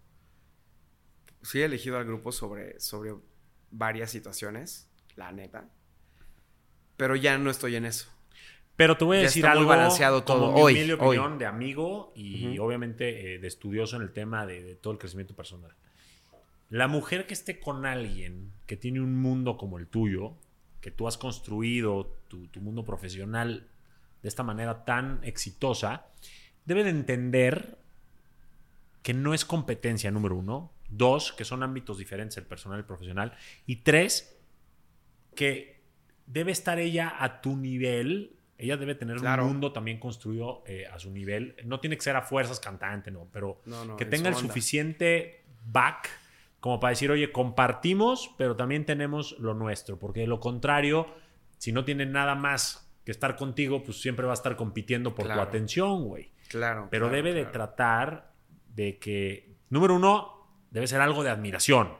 Sí he elegido al grupo sobre, sobre varias situaciones, la neta. Pero ya no estoy en eso. Pero te voy a Ya decir está muy algo balanceado todo. como mi Hoy, humilde hoy. opinión de amigo y obviamente eh, de estudioso en el tema de, de todo el crecimiento personal. La mujer que esté con alguien que tiene un mundo como el tuyo, que tú has construido tu, tu mundo profesional de esta manera tan exitosa, debe de entender que no es competencia, número uno. Dos, que son ámbitos diferentes, el personal y el profesional. Y tres, que debe estar ella a tu nivel. Ella debe tener Claro. un mundo también construido eh, a su nivel. No tiene que ser a fuerzas cantante, no, pero No, no, que en tenga el onda. suficiente back como para decir, oye, compartimos, pero también tenemos lo nuestro. Porque de lo contrario, si no tiene nada más que estar contigo, pues siempre va a estar compitiendo por Claro. tu atención, güey. Claro. Pero claro, debe de tratar de que, número uno, debe ser algo de admiración.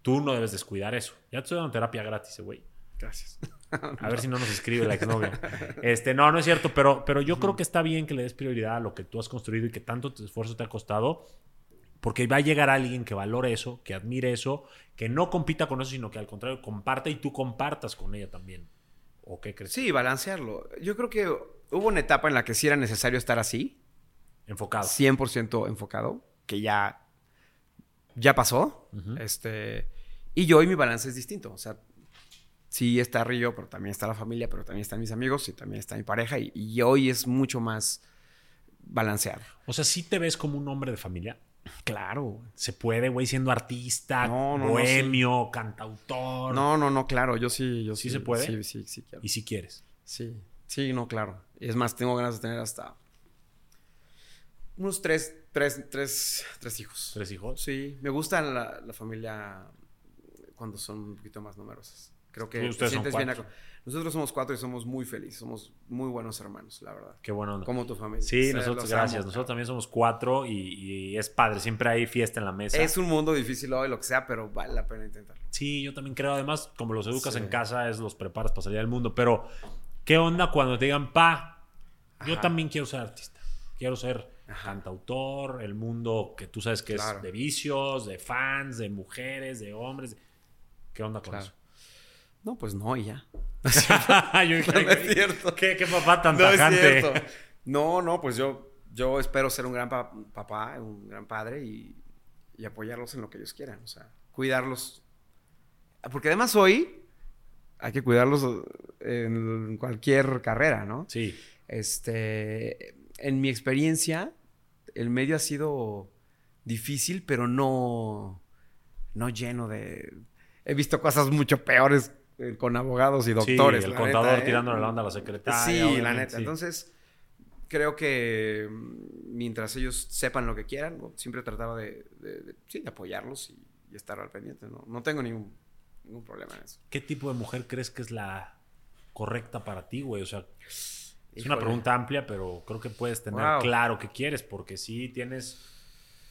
Tú no debes descuidar eso. Ya te estoy dando terapia gratis, güey. Gracias. A ver si no nos escribe la exnovia. Este, no, no es cierto, pero, pero yo creo que está bien que le des prioridad a lo que tú has construido y que tanto tu esfuerzo te ha costado, porque va a llegar alguien que valore eso, que admire eso, que no compita con eso, sino que al contrario comparte y tú compartas con ella también. ¿O qué crees? Sí, balancearlo. Yo creo que hubo una etapa en la que sí era necesario estar así. Enfocado. 100% enfocado, que ya, ya pasó. Este, y yo y mi balance es distinto. O sea, sí está Río, pero también está la familia, pero también están mis amigos y también está mi pareja. Y, y hoy es mucho más balanceado. O sea, sí te ves como un hombre de familia. Claro. Se puede, güey, siendo artista, No, no, no, bohemio, cantautor. No, no, no, claro. Yo sí, yo ¿Sí sí. se puede? Sí, sí, sí. quiero. Y si quieres. Sí, sí, no, claro. Es más, tengo ganas de tener hasta unos tres, tres, tres, tres hijos. ¿Tres hijos? Sí, me gusta la, la familia cuando son un poquito más numerosas. Creo que te son sientes bien Nosotros somos cuatro y somos muy felices. Somos muy buenos hermanos, la verdad. Qué bueno. Como tu familia. Sí, O sea, nosotros, gracias. amo, nosotros también somos cuatro y, y es padre. Siempre hay fiesta en la mesa. Es un mundo difícil hoy, lo que sea, pero vale la pena intentarlo. Sí, yo también creo. Además, como los educas Sí. en casa, es los preparas para salir al mundo. Pero, ¿qué onda cuando te digan, pa, yo Ajá. también quiero ser artista? Quiero ser Ajá. cantautor, el mundo que tú sabes que Claro. es de vicios, de fans, de mujeres, de hombres. ¿Qué onda con Claro. eso? No, pues no, y ya. No es cierto. ¿Qué, qué papá tan No es tajante. cierto. No, no, pues yo, yo espero ser un gran pa- papá, un gran padre y, y apoyarlos en lo que ellos quieran. O sea, cuidarlos. Porque además hoy hay que cuidarlos en cualquier carrera, ¿no? Sí. Este, en mi experiencia, el medio ha sido difícil, pero no, no lleno de... He visto cosas mucho peores eh, con abogados y doctores. sí, el contador neta, ¿eh? tirándole la onda a la secretaria. Sí, la neta. sí. Entonces, creo que mm, mientras ellos sepan lo que quieran, ¿no? siempre trataba de, de- de- sí, de apoyarlos y, y estar al pendiente. ¿no? no tengo ningún, ningún problema en eso. ¿Qué tipo de mujer crees que es la correcta para ti, güey? O sea, es una pregunta amplia, pero creo que puedes tener Wow. claro qué quieres, porque sí tienes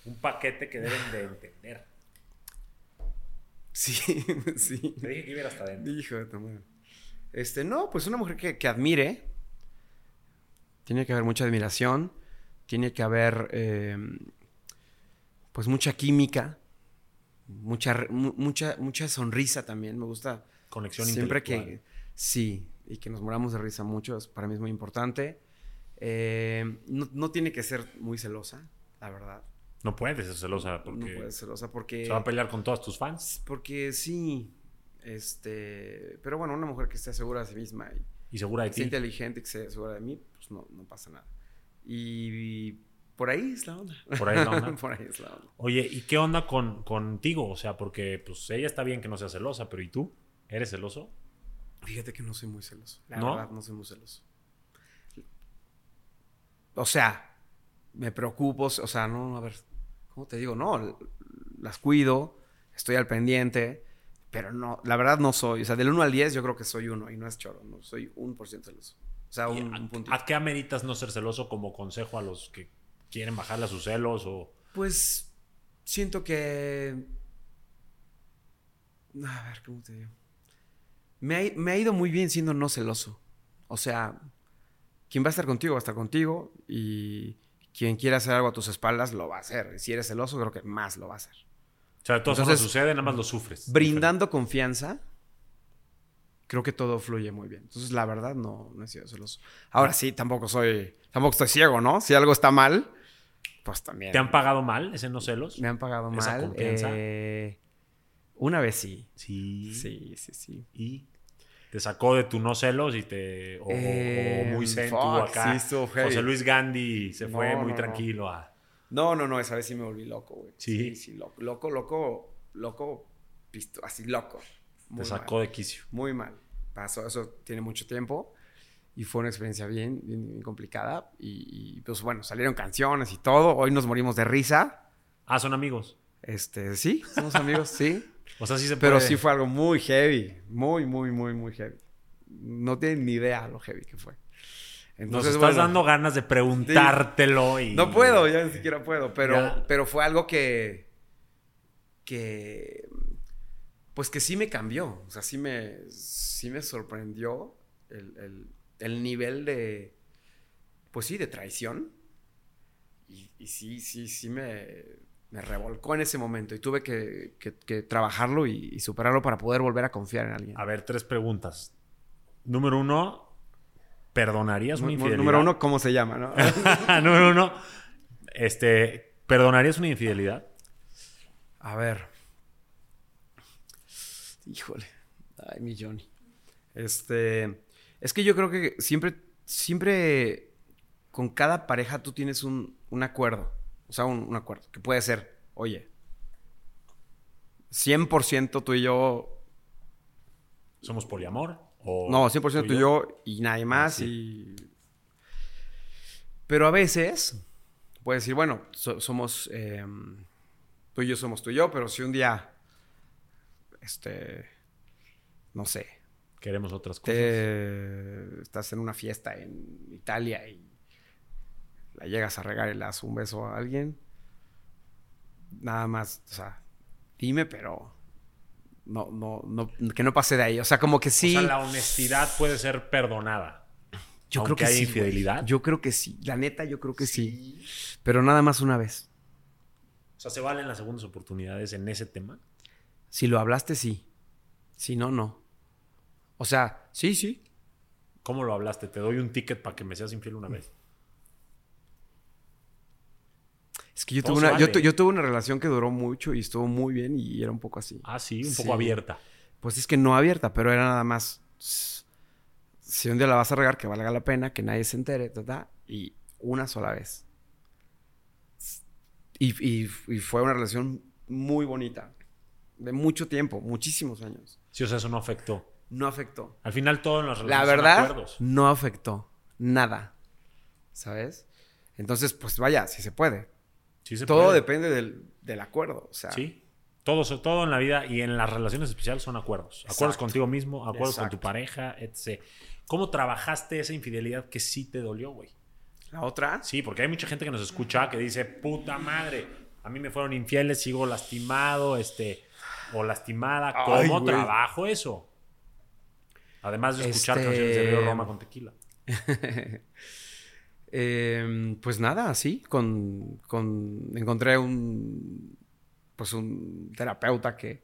un paquete que deben de entender. Sí, sí. Te dije que iba hasta adentro. Hijo de tu madre. Este, no, pues una mujer que, que admire. Tiene que haber mucha admiración. Tiene que haber, eh, pues, mucha química. Mucha, mucha, mucha sonrisa también. Me gusta Conexión siempre que... Sí, y que nos moramos de risa mucho. para mí es muy importante. Eh, no, no tiene que ser muy celosa, la verdad. No puedes ser celosa porque No puede ser celosa porque... se va a pelear con todas tus fans. Porque sí, este, pero bueno, una mujer que esté segura de sí misma y Y segura de que sea ti. inteligente, que sea segura de mí, pues no, no pasa nada. Y, por ahí es la onda. Por ahí es la onda. por ahí es la onda. Oye, ¿y qué onda con, contigo? O sea, porque pues ella está bien que no sea celosa, pero ¿y tú? ¿Eres celoso? Fíjate que no soy muy celoso. La ¿No? verdad, no soy muy celoso. O sea, me preocupo, o sea, no, a ver, ¿cómo te digo? No, las cuido, estoy al pendiente, pero no, la verdad no soy. O sea, del 1 al 10 yo creo que soy uno y no es choro, no soy un por ciento celoso. O sea, ¿Y un, a, un puntito. ¿A qué ameritas no ser celoso como consejo a los que quieren bajarle a sus celos o Pues siento que. A ver, ¿cómo te digo? Me ha, me ha ido muy bien siendo no celoso. O sea, quien va a estar contigo va a estar contigo y quien quiera hacer algo a tus espaldas lo va a hacer. Y si eres celoso, creo que más lo va a hacer. O sea, Entonces, formas sucede, nada más lo sufres. Brindando confianza, creo que todo fluye muy bien. Entonces, la verdad, no, no he sido celoso. Ahora sí, tampoco soy. Tampoco estoy ciego, ¿no? Si algo está mal, pues también. ¿Te han pagado mal ese no celos? Me han pagado ¿Esa mal. confianza? eh, una vez sí. Sí. Sí, sí, sí. Y te sacó de tu no celos y te. O, o Eh, muy zen, acá. sí. José Luis Gandhi se fue No, muy no, no. tranquilo a. No, no, no, esa vez sí me volví loco, güey. Sí. Sí, sí, loco, loco, loco, loco, pisto, así loco. Muy Te sacó mal, de quicio. Muy mal. Pasó, eso tiene mucho tiempo y fue una experiencia bien, bien, bien complicada. Y, y, pues bueno, salieron canciones y todo. Hoy nos morimos de risa. Ah, son amigos. Este, sí, somos amigos, sí. O sea, sí se Pero puede. sí fue algo muy heavy. Muy, muy, muy, muy heavy. No tienen ni idea lo heavy que fue. Nos Entonces, estás bueno, dando ganas de preguntártelo y. No puedo, ya ni siquiera puedo. Pero, Ya. pero fue algo que. que. Pues que sí me cambió. O sea, sí me. Sí me sorprendió el, el- el nivel de. Pues sí, de traición. Y, y sí, sí, sí me. Me revolcó en ese momento. Y tuve que, que- que trabajarlo y, y superarlo para poder volver a confiar en alguien. A ver, tres preguntas. Número uno, ¿perdonarías una infidelidad? Número uno, ¿cómo se llama? no? Número uno, este, ¿perdonarías una infidelidad? A ver. Híjole. Ay, mi Johnny. Este. Es que yo creo que siempre. Siempre. Con cada pareja tú tienes un, un acuerdo. O sea, un, un acuerdo. Que puede ser, oye. 100% tú y yo. ¿Somos poliamor? O No, 100% tú y yo y nadie más. sí. Y. Pero a veces. Puedes decir, bueno, so- somos. eh, tú y yo somos tú y yo, pero si un día. Este. No sé. Queremos otras cosas. te- estás en una fiesta en Italia y la llegas a regar y le das un beso a alguien, nada más, o sea, dime, pero no, no, no, que no pase de ahí. O sea, como que sí. O sea, la honestidad puede ser perdonada. yo creo que haya sí. infidelidad. Yo creo que sí. La neta, yo creo que sí. Pero nada más una vez. O sea, ¿se valen las segundas oportunidades en ese tema? Si lo hablaste, sí. Si no, no. O sea, sí, sí. ¿Cómo lo hablaste? Te doy un ticket para que me seas infiel una vez. Es que yo tuve, una, yo, vale. tu- yo tuve una relación que duró mucho y estuvo muy bien y era un poco así. Ah, sí, un Sí. poco abierta. Pues es que no abierta, pero era nada más. Si un día la vas a regar, que valga la pena, que nadie se entere, ta, ta, y una sola vez. Y, y- y fue una relación muy bonita. De mucho tiempo, muchísimos años. Sí, o sea, eso no afectó. No afectó. Al final todo en las La relaciones son verdad, acuerdos. no afectó. Nada. ¿Sabes? Entonces, pues vaya, si se puede. Sí se Todo puede. depende del, del acuerdo. O sea, Sí. Todo, todo en la vida y en las relaciones especiales son acuerdos. Acuerdos contigo mismo, acuerdos con tu pareja, etc. ¿Cómo trabajaste esa infidelidad que sí te dolió, güey? la otra. Sí, porque hay mucha gente que nos escucha que dice, puta madre, a mí me fueron infieles, sigo lastimado, este, o lastimada. Ay, ¿Cómo güey. trabajo eso? Además de escuchar Este- canciones de Río Roma con tequila. Em, pues nada, sí, con, con encontré un pues un terapeuta que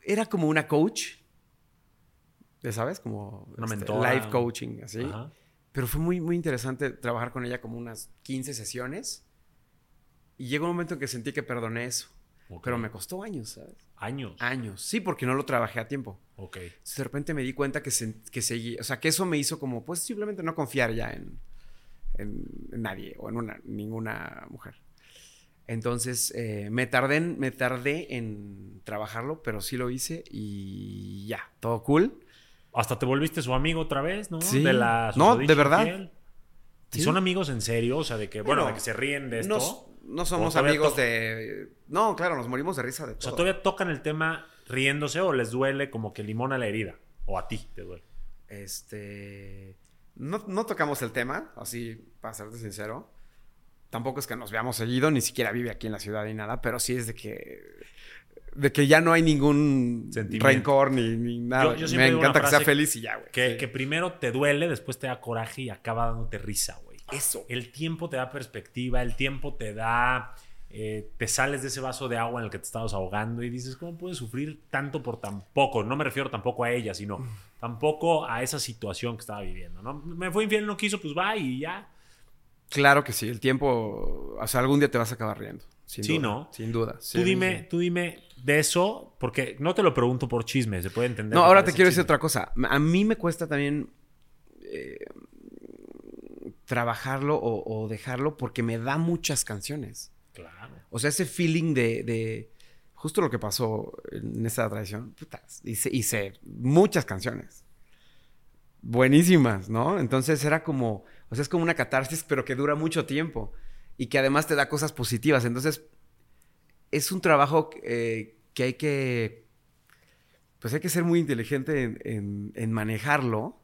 era como una coach, ya sabes, como Una este, mentora. life coaching, así. Ajá. Pero fue muy, muy interesante trabajar con ella como unas 15 sesiones. Y llegó un momento en que sentí que perdoné eso. Pero me costó años, ¿sabes? Años. Años. Sí, porque no lo trabajé a tiempo. Ok. Entonces, de repente me di cuenta que, se- que seguí, o sea, que eso me hizo como, pues simplemente no confiar ya en, en- nadie o en una, ninguna mujer. Entonces, eh, me, tardé en, me tardé en trabajarlo, pero sí lo hice y ya, todo cool. Hasta te volviste su amigo otra vez, ¿no? Sí. De la No, de verdad. infiel. ¿Y Sí. son amigos en serio? O sea, de que, bueno, Bueno, de que se ríen de esto. Nos, no somos amigos de. No, claro, nos morimos de risa de O sea, todo. todavía tocan el tema riéndose o les duele como que limón a la herida. O a ti te duele. Este. No, no tocamos el tema, así, para serte sincero. Tampoco es que nos veamos seguido, ni siquiera vive aquí en la ciudad ni nada, pero sí es de que. De que ya no hay ningún rencor ni, ni nada. Yo- yo siempre Me encanta que sea feliz y ya, güey. Que, Sí. que primero te duele, después te da coraje y acaba dándote risa, güey. Eso. El tiempo te da perspectiva, el tiempo te da... eh, te sales de ese vaso de agua en el que te estabas ahogando y dices, ¿cómo puedes sufrir tanto por tan poco? No me refiero tampoco a ella, sino tampoco a esa situación que estaba viviendo, ¿no? Me fue infiel, no quiso, pues va y ya. Claro que sí, el tiempo. O sea, algún día te vas a acabar riendo. Sin Sí, duda, ¿no? Sin duda. tú Sí, dime, sí. tú dime de eso, porque no te lo pregunto por chisme, se puede entender. No, ahora te quiero decir otra cosa. A mí me cuesta también eh, trabajarlo o, o dejarlo porque me da muchas canciones. Claro. O sea, ese feeling de, de justo lo que pasó en esta tradición. Putas, hice, muchas canciones. Buenísimas, ¿no? Entonces era como, o sea, es como una catarsis, pero que dura mucho tiempo y que además te da cosas positivas. Entonces, es un trabajo eh, que hay que, pues hay que ser muy inteligente en, manejarlo,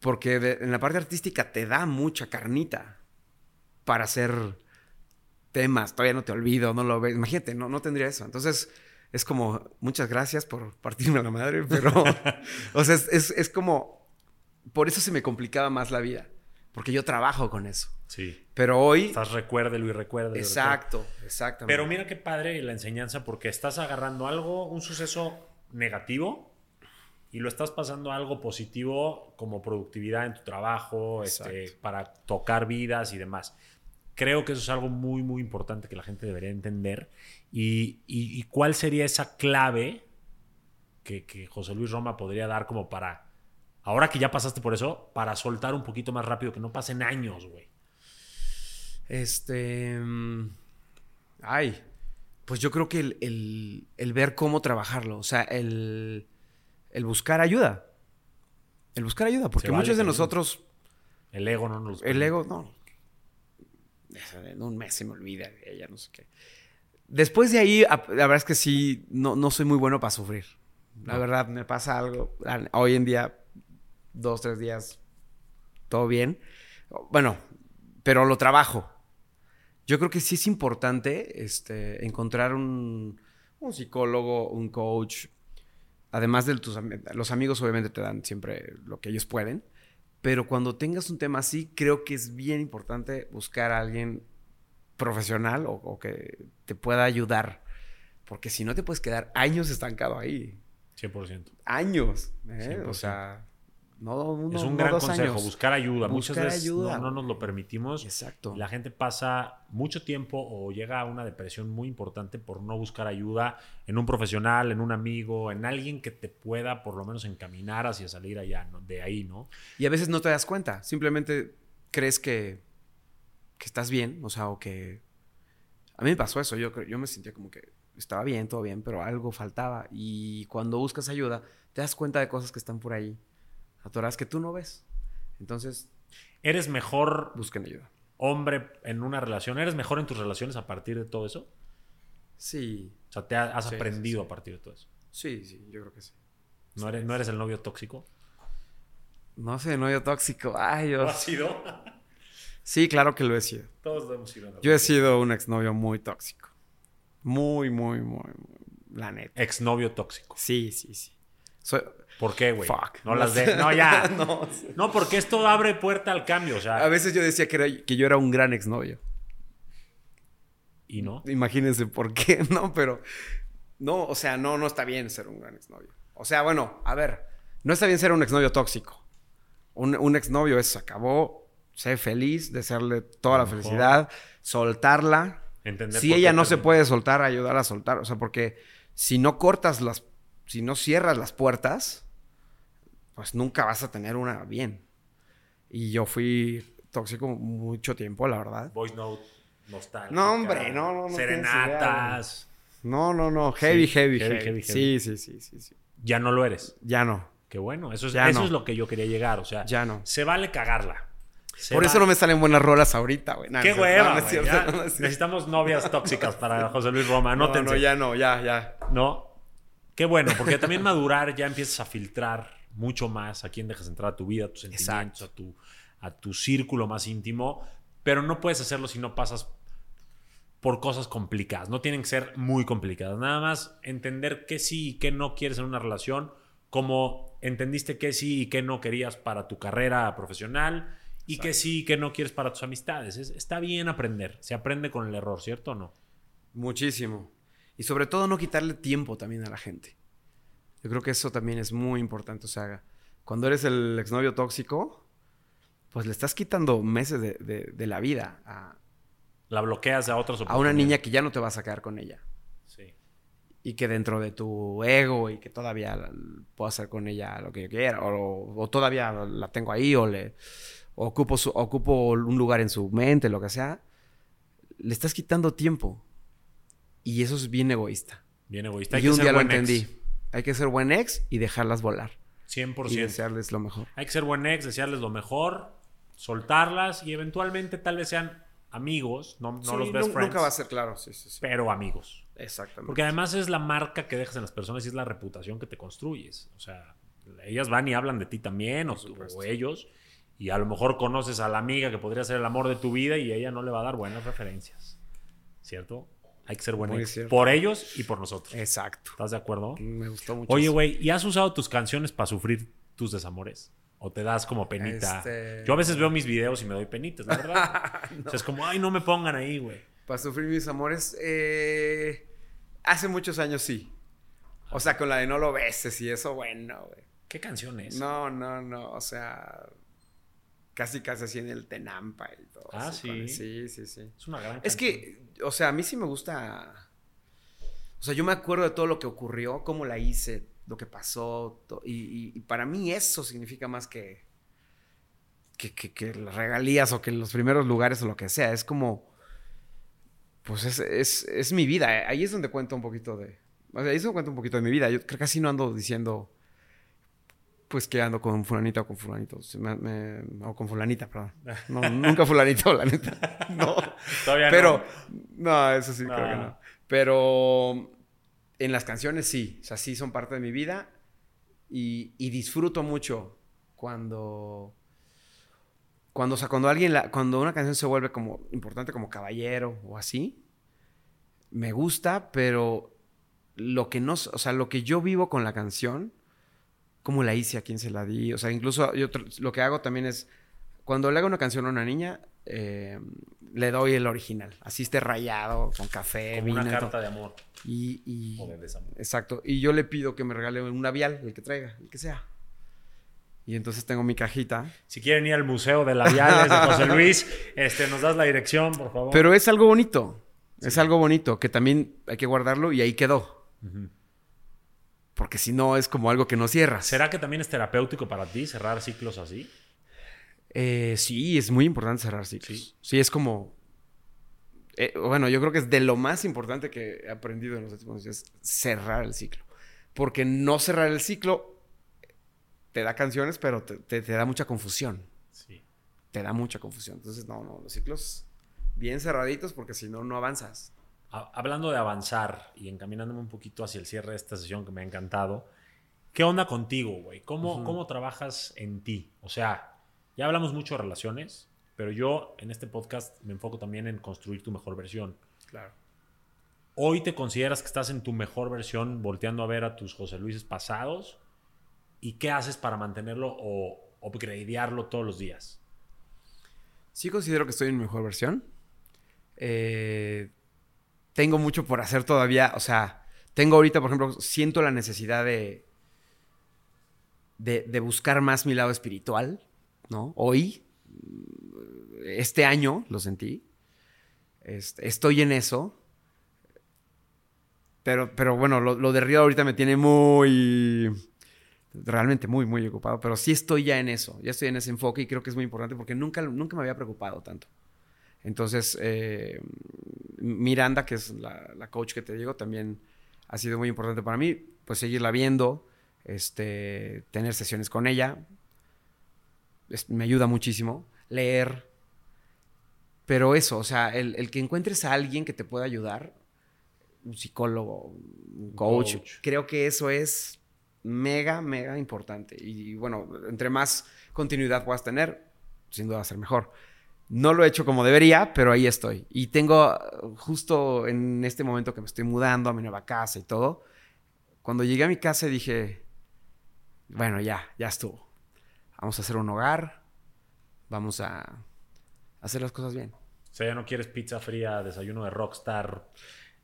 porque en la parte artística te da mucha carnita para hacer temas, todavía no te olvido, no lo ves, imagínate, no, no tendría eso. Entonces, es como, muchas gracias por partirme la madre, pero, o sea, es, es- es como, por eso se me complicaba más la vida, porque yo trabajo con eso. Sí. Pero hoy, Estás recuérdelo y recuérdelo. exacto, exactamente. Pero mira qué padre la enseñanza porque estás agarrando algo, un suceso negativo y lo estás pasando a algo positivo como productividad en tu trabajo, este, para tocar vidas y demás. Creo que eso es algo muy, muy importante que la gente debería entender. ¿Y, y- y cuál sería esa clave que, que José Luis Roma podría dar como para, ahora que ya pasaste por eso, para soltar un poquito más rápido, que no pasen años, güey? Este. Ay. Pues yo creo que el, el- el ver cómo trabajarlo. O sea, el, el buscar ayuda. El buscar ayuda. Porque vale muchos de nosotros. El ego no nos... El ego, no. En un mes se me olvida de ella, no sé qué. Después de ahí, la verdad es que sí, no, no soy muy bueno para sufrir. La No. verdad, me pasa algo. Hoy en día, dos, tres días, todo bien. Bueno, pero lo trabajo. Yo creo que sí es importante este, encontrar un, un psicólogo, un coach. Además de tus los amigos, obviamente te dan siempre lo que ellos pueden. Pero cuando tengas un tema así, creo que es bien importante buscar a alguien profesional o, o que te pueda ayudar. Porque si no te puedes quedar años estancado ahí. 100%. Años. ¿eh? 100%. O sea, no uno, es un no gran consejo, años. buscar ayuda. Muchas veces ayuda, no, no nos lo permitimos. Exacto. La gente pasa mucho tiempo o llega a una depresión muy importante por no buscar ayuda en un profesional, en un amigo, en alguien que te pueda por lo menos encaminar hacia salir allá, ¿no? de ahí, ¿no? Y a veces no te das cuenta. Simplemente crees que, que estás bien. O sea, o que... A mí me pasó eso. Yo, creo- yo me sentía como que estaba bien, todo bien, pero algo faltaba. Y cuando buscas ayuda, te das cuenta de cosas que están por ahí. Atoradas que tú no ves. Entonces, ¿Eres mejor busquen ayuda. hombre en una relación? ¿Eres mejor en tus relaciones a partir de todo eso? Sí, O sea, te ha- has Sí, aprendido sí, sí. a partir de todo eso. sí, sí, yo creo que sí. ¿No eres, ¿No eres el novio tóxico? No sé, novio tóxico. Ay, ¿Lo Dios. has sido? Sí, claro que lo he sido. Todos lo hemos sido. Yo he sido un exnovio muy tóxico. Muy, muy, muy, muy. La neta. Exnovio tóxico. Sí, sí, sí. Soy... ¿Por qué, güey? No las de... No, ya. no. No, porque esto abre puerta al cambio, o sea... A veces yo decía que, era- que yo era un gran exnovio. ¿Y no? Imagínense por qué, ¿no? Pero. No, o sea, no, no está bien ser un gran exnovio. O sea, bueno, a ver. No está bien ser un exnovio tóxico. Un, un exnovio es, se acabó, sé feliz, desearle toda la felicidad, soltarla. Entender Si ella no se puede soltar, ayudar a soltar. O sea, porque si no cortas las. Si no cierras las puertas, pues nunca vas a tener una bien. Y yo fui tóxico mucho tiempo, la verdad. Voice note, nostalgia. No, hombre, no, no, no Serenatas. No, no, no. Heavy, Sí, heavy, heavy, heavy, heavy, Sí, sí, sí, sí, sí. Ya no lo eres. Ya no. Qué bueno. Eso es, Ya eso no. es lo que yo quería llegar. O sea, Ya no. se vale cagarla. Se Por eso no me salen buenas rolas ahorita, güey. ¡Qué no, no, hueva, no no, no. Necesitamos novias tóxicas para José Luis Roma. No, Anótense. no, ya no, ya, ya. ¿no? Qué bueno, porque también madurar ya empiezas a filtrar mucho más a quién dejas entrar a tu vida, a tus sentimientos, a tu, a tu círculo más íntimo, pero no puedes hacerlo si no pasas por cosas complicadas. No tienen que ser muy complicadas. Nada más entender qué sí y qué no quieres en una relación, como entendiste qué sí y qué no querías para tu carrera profesional y qué sí y qué no quieres para tus amistades. Es- está bien aprender. Se aprende con el error, ¿cierto o no? Muchísimo. Y sobre todo no quitarle tiempo también a la gente. Yo creo que eso también es muy importante. O sea, cuando eres el exnovio tóxico, pues le estás quitando meses de, de- de la vida a, La bloqueas a otras a una niña que ya no te vas a quedar con ella. Sí. Y que dentro de tu ego y que todavía puedo hacer con ella lo que yo quiera. O, o todavía la tengo ahí o le o ocupo, su- ocupo un lugar en su mente, lo que sea. Le estás quitando tiempo. Y eso es bien egoísta. Bien egoísta. Hay y que un ser día lo ex. entendí. Hay que ser buen ex y dejarlas volar. 100%. Y desearles lo mejor. Hay que ser buen ex, desearles lo mejor, soltarlas y eventualmente tal vez sean amigos, no, no Sí, los best friends, Nunca va a ser claro. Sí, sí, sí. pero amigos. Exactamente. Porque además es la marca que dejas en las personas y es la reputación que te construyes. O sea, ellas van y hablan de ti también, o, tú- o ellos, y a lo mejor conoces a la amiga que podría ser el amor de tu vida y ella no le va a dar buenas referencias. ¿Cierto? Hay que ser buen. Por ellos y por nosotros. Exacto. ¿Estás de acuerdo? Me gustó mucho. Oye, güey, ¿y has usado tus canciones para sufrir tus desamores? ¿O te das como penita? Este- Yo a veces veo mis videos y me doy penitas, la verdad. O sea, es como, ay, no me pongan ahí, güey. Para sufrir mis amores, eh, hace muchos años sí. O sea, con la de no lo beses y eso, bueno, güey. ¿Qué canción es? No, no, no. O sea, casi casi así en el Tenampa y todo. Ah, así, ¿sí? Sí, sí, sí. Es una gran Es canción. que, o sea, a mí sí me gusta. O sea, yo me acuerdo de todo lo que ocurrió, cómo la hice, lo que pasó. y, y- y para mí eso significa más que, que, que, que las regalías o que los primeros lugares o lo que sea. Es como. Pues es, es, es mi vida. Ahí es donde cuento un poquito de. O sea, ahí es donde cuento un poquito de mi vida. Yo creo que casi no ando diciendo. Pues que ando con fulanita o con fulanito. Se me- me- o con fulanita, perdón. No, nunca fulanito, la neta. No. Todavía Pero, no. no, eso sí, creo que No. no. Pero en las canciones sí, o sea, sí son parte de mi vida y, y disfruto mucho cuando, cuando, o sea, cuando alguien, la- cuando una canción se vuelve como importante como caballero o así, me gusta, pero lo que no, o sea, lo que yo vivo con la canción, cómo la hice, a quién se la di, o sea, incluso yo lo que hago también es, cuando le hago una canción a una niña, eh, le doy el original, así esté rayado, con café, Como una todo. carta de amor Y, y- o de desamor. exacto. Y yo le pido que me regale un labial, el que traiga, el que sea. Y entonces tengo mi cajita. Si quieren ir al Museo de Labiales de José Luis, este, nos das la dirección, por favor. Pero es algo bonito. Es algo bonito que también hay que guardarlo y ahí quedó. Ujú. Porque si no es como algo que no cierras. ¿Será que también es terapéutico para ti cerrar ciclos así? Eh, sí, es muy importante cerrar ciclos. Sí. Sí, es como. eh, bueno, yo creo que es de lo más importante que he aprendido en los últimos días, cerrar el ciclo. Porque no cerrar el ciclo te da canciones, pero te, te- te da mucha confusión. Sí. Te da mucha confusión. Entonces, no, no, los ciclos bien cerraditos porque si no, no avanzas. Ha- Hablando de avanzar y encaminándome un poquito hacia el cierre de esta sesión que me ha encantado, ¿qué onda contigo, güey? ¿Cómo. ¿Cómo trabajas en ti? O sea, ya hablamos mucho de relaciones, pero yo en este podcast me enfoco también en construir tu mejor versión. Claro. ¿Hoy te consideras que estás en tu mejor versión volteando a ver a tus José Luises pasados? ¿Y qué haces para mantenerlo o upgradearlo todos los días? Sí considero que estoy en mi mejor versión. Eh, tengo mucho por hacer todavía. O sea, tengo ahorita, por ejemplo, siento la necesidad de, de, buscar más mi lado espiritual, ¿no? Hoy, este año, lo sentí. Este, estoy en eso. Pero, pero bueno, lo, lo de Río ahorita me tiene muy... Realmente muy, muy ocupado. Pero sí estoy ya en eso. Ya estoy en ese enfoque y creo que es muy importante porque nunca, nunca me había preocupado tanto. Entonces, eh, Miranda, que es la, la coach que te digo, también ha sido muy importante para mí. Pues seguirla viendo, este, tener sesiones con ella. Es- me ayuda muchísimo. leer. Pero eso, o sea, el, el que encuentres a alguien que te pueda ayudar, un psicólogo, un coach, coach. creo que eso es mega, mega importante. Y bueno, entre más continuidad puedas tener, sin duda va a ser mejor. No lo he hecho como debería, pero ahí estoy. Y tengo justo en este momento que me estoy mudando a mi nueva casa y todo, cuando llegué a mi casa dije, bueno, ya, ya estuvo. Vamos a hacer un hogar, vamos a hacer las cosas bien. O sea, ya no quieres pizza fría, desayuno de rockstar,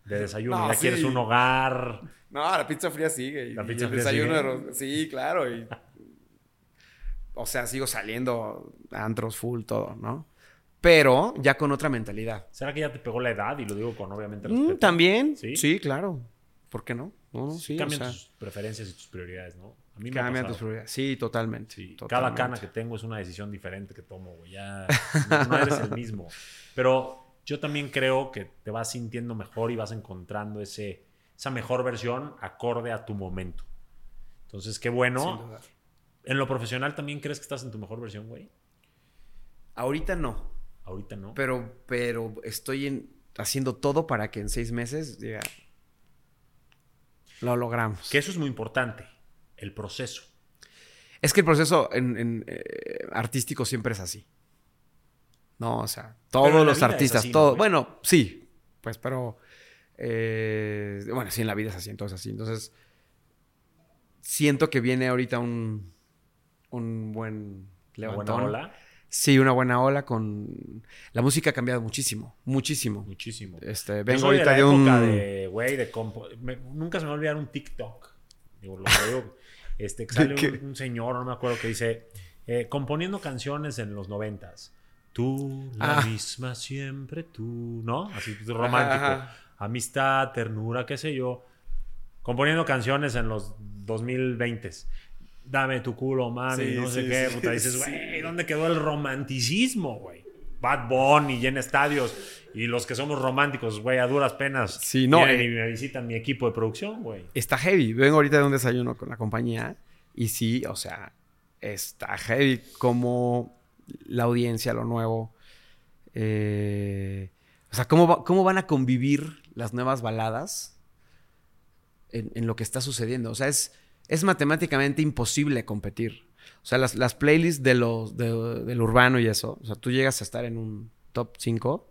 de desayuno, No, ya sí. quieres un hogar. No, la pizza fría sigue. La y pizza el fría desayuno sigue. de ro- Sí, claro. y- o sea, sigo saliendo a antros full, todo, ¿no? Pero ya con otra mentalidad. ¿Será que ya te pegó la edad? Y lo digo con obviamente Mm, respeto. También. ¿Sí? ¿Sí? claro. ¿Por qué no? O Cambian sea, tus preferencias y tus prioridades, ¿no? A mí me cambian tus prioridades. Sí, totalmente. Sí, cada cana que tengo es una decisión diferente que tomo, güey. Ya no, no eres el mismo. Pero yo también creo que te vas sintiendo mejor y vas encontrando ese, esa mejor versión acorde a tu momento. Entonces, qué Sin bueno. duda. En lo profesional también crees que estás en tu mejor versión, güey. Ahorita no. Ahorita no. Pero, pero estoy en- haciendo todo para que en seis meses diga. Lo logramos. que eso es muy importante, el proceso. Es que el proceso en, en, eh, artístico siempre es así. No, o sea, todos los artistas, así, ¿no, todo. güey? bueno, sí, pues, pero. eh, bueno, sí, en la vida es así, entonces así. Entonces, siento que viene ahorita un, un buen Una buena levantón. ola, Sí, una buena ola con. La música ha cambiado muchísimo, muchísimo. muchísimo. Este, vengo soy ahorita la de, un. época de, güey, de compo- me- nunca se me va a olvidar un TikTok. Digo, lo veo, este, que sale un, un señor, no me acuerdo, que dice, eh, componiendo canciones en los noventas. Tú, la Ah. misma siempre tú, ¿no? Así pues, romántico. Ajá. Amistad, ternura, qué sé yo. Componiendo canciones en los 2020s. Dame tu culo, mami, Sí, no sé sí, qué. puta, dices, güey, ¿dónde quedó el romanticismo, güey? Bad Bunny llena estadios y los que somos románticos, güey, a duras penas Sí, no, vienen eh. y me visitan mi equipo de producción, güey. Está heavy. Vengo ahorita de un desayuno con la compañía y sí, o sea, está heavy como la audiencia, lo nuevo. eh, o sea, ¿cómo, va- cómo van a convivir las nuevas baladas en, en lo que está sucediendo. O sea, es, es matemáticamente imposible competir. O sea, las, las playlists de los, de- del urbano y eso, o sea, tú llegas a estar en un top 5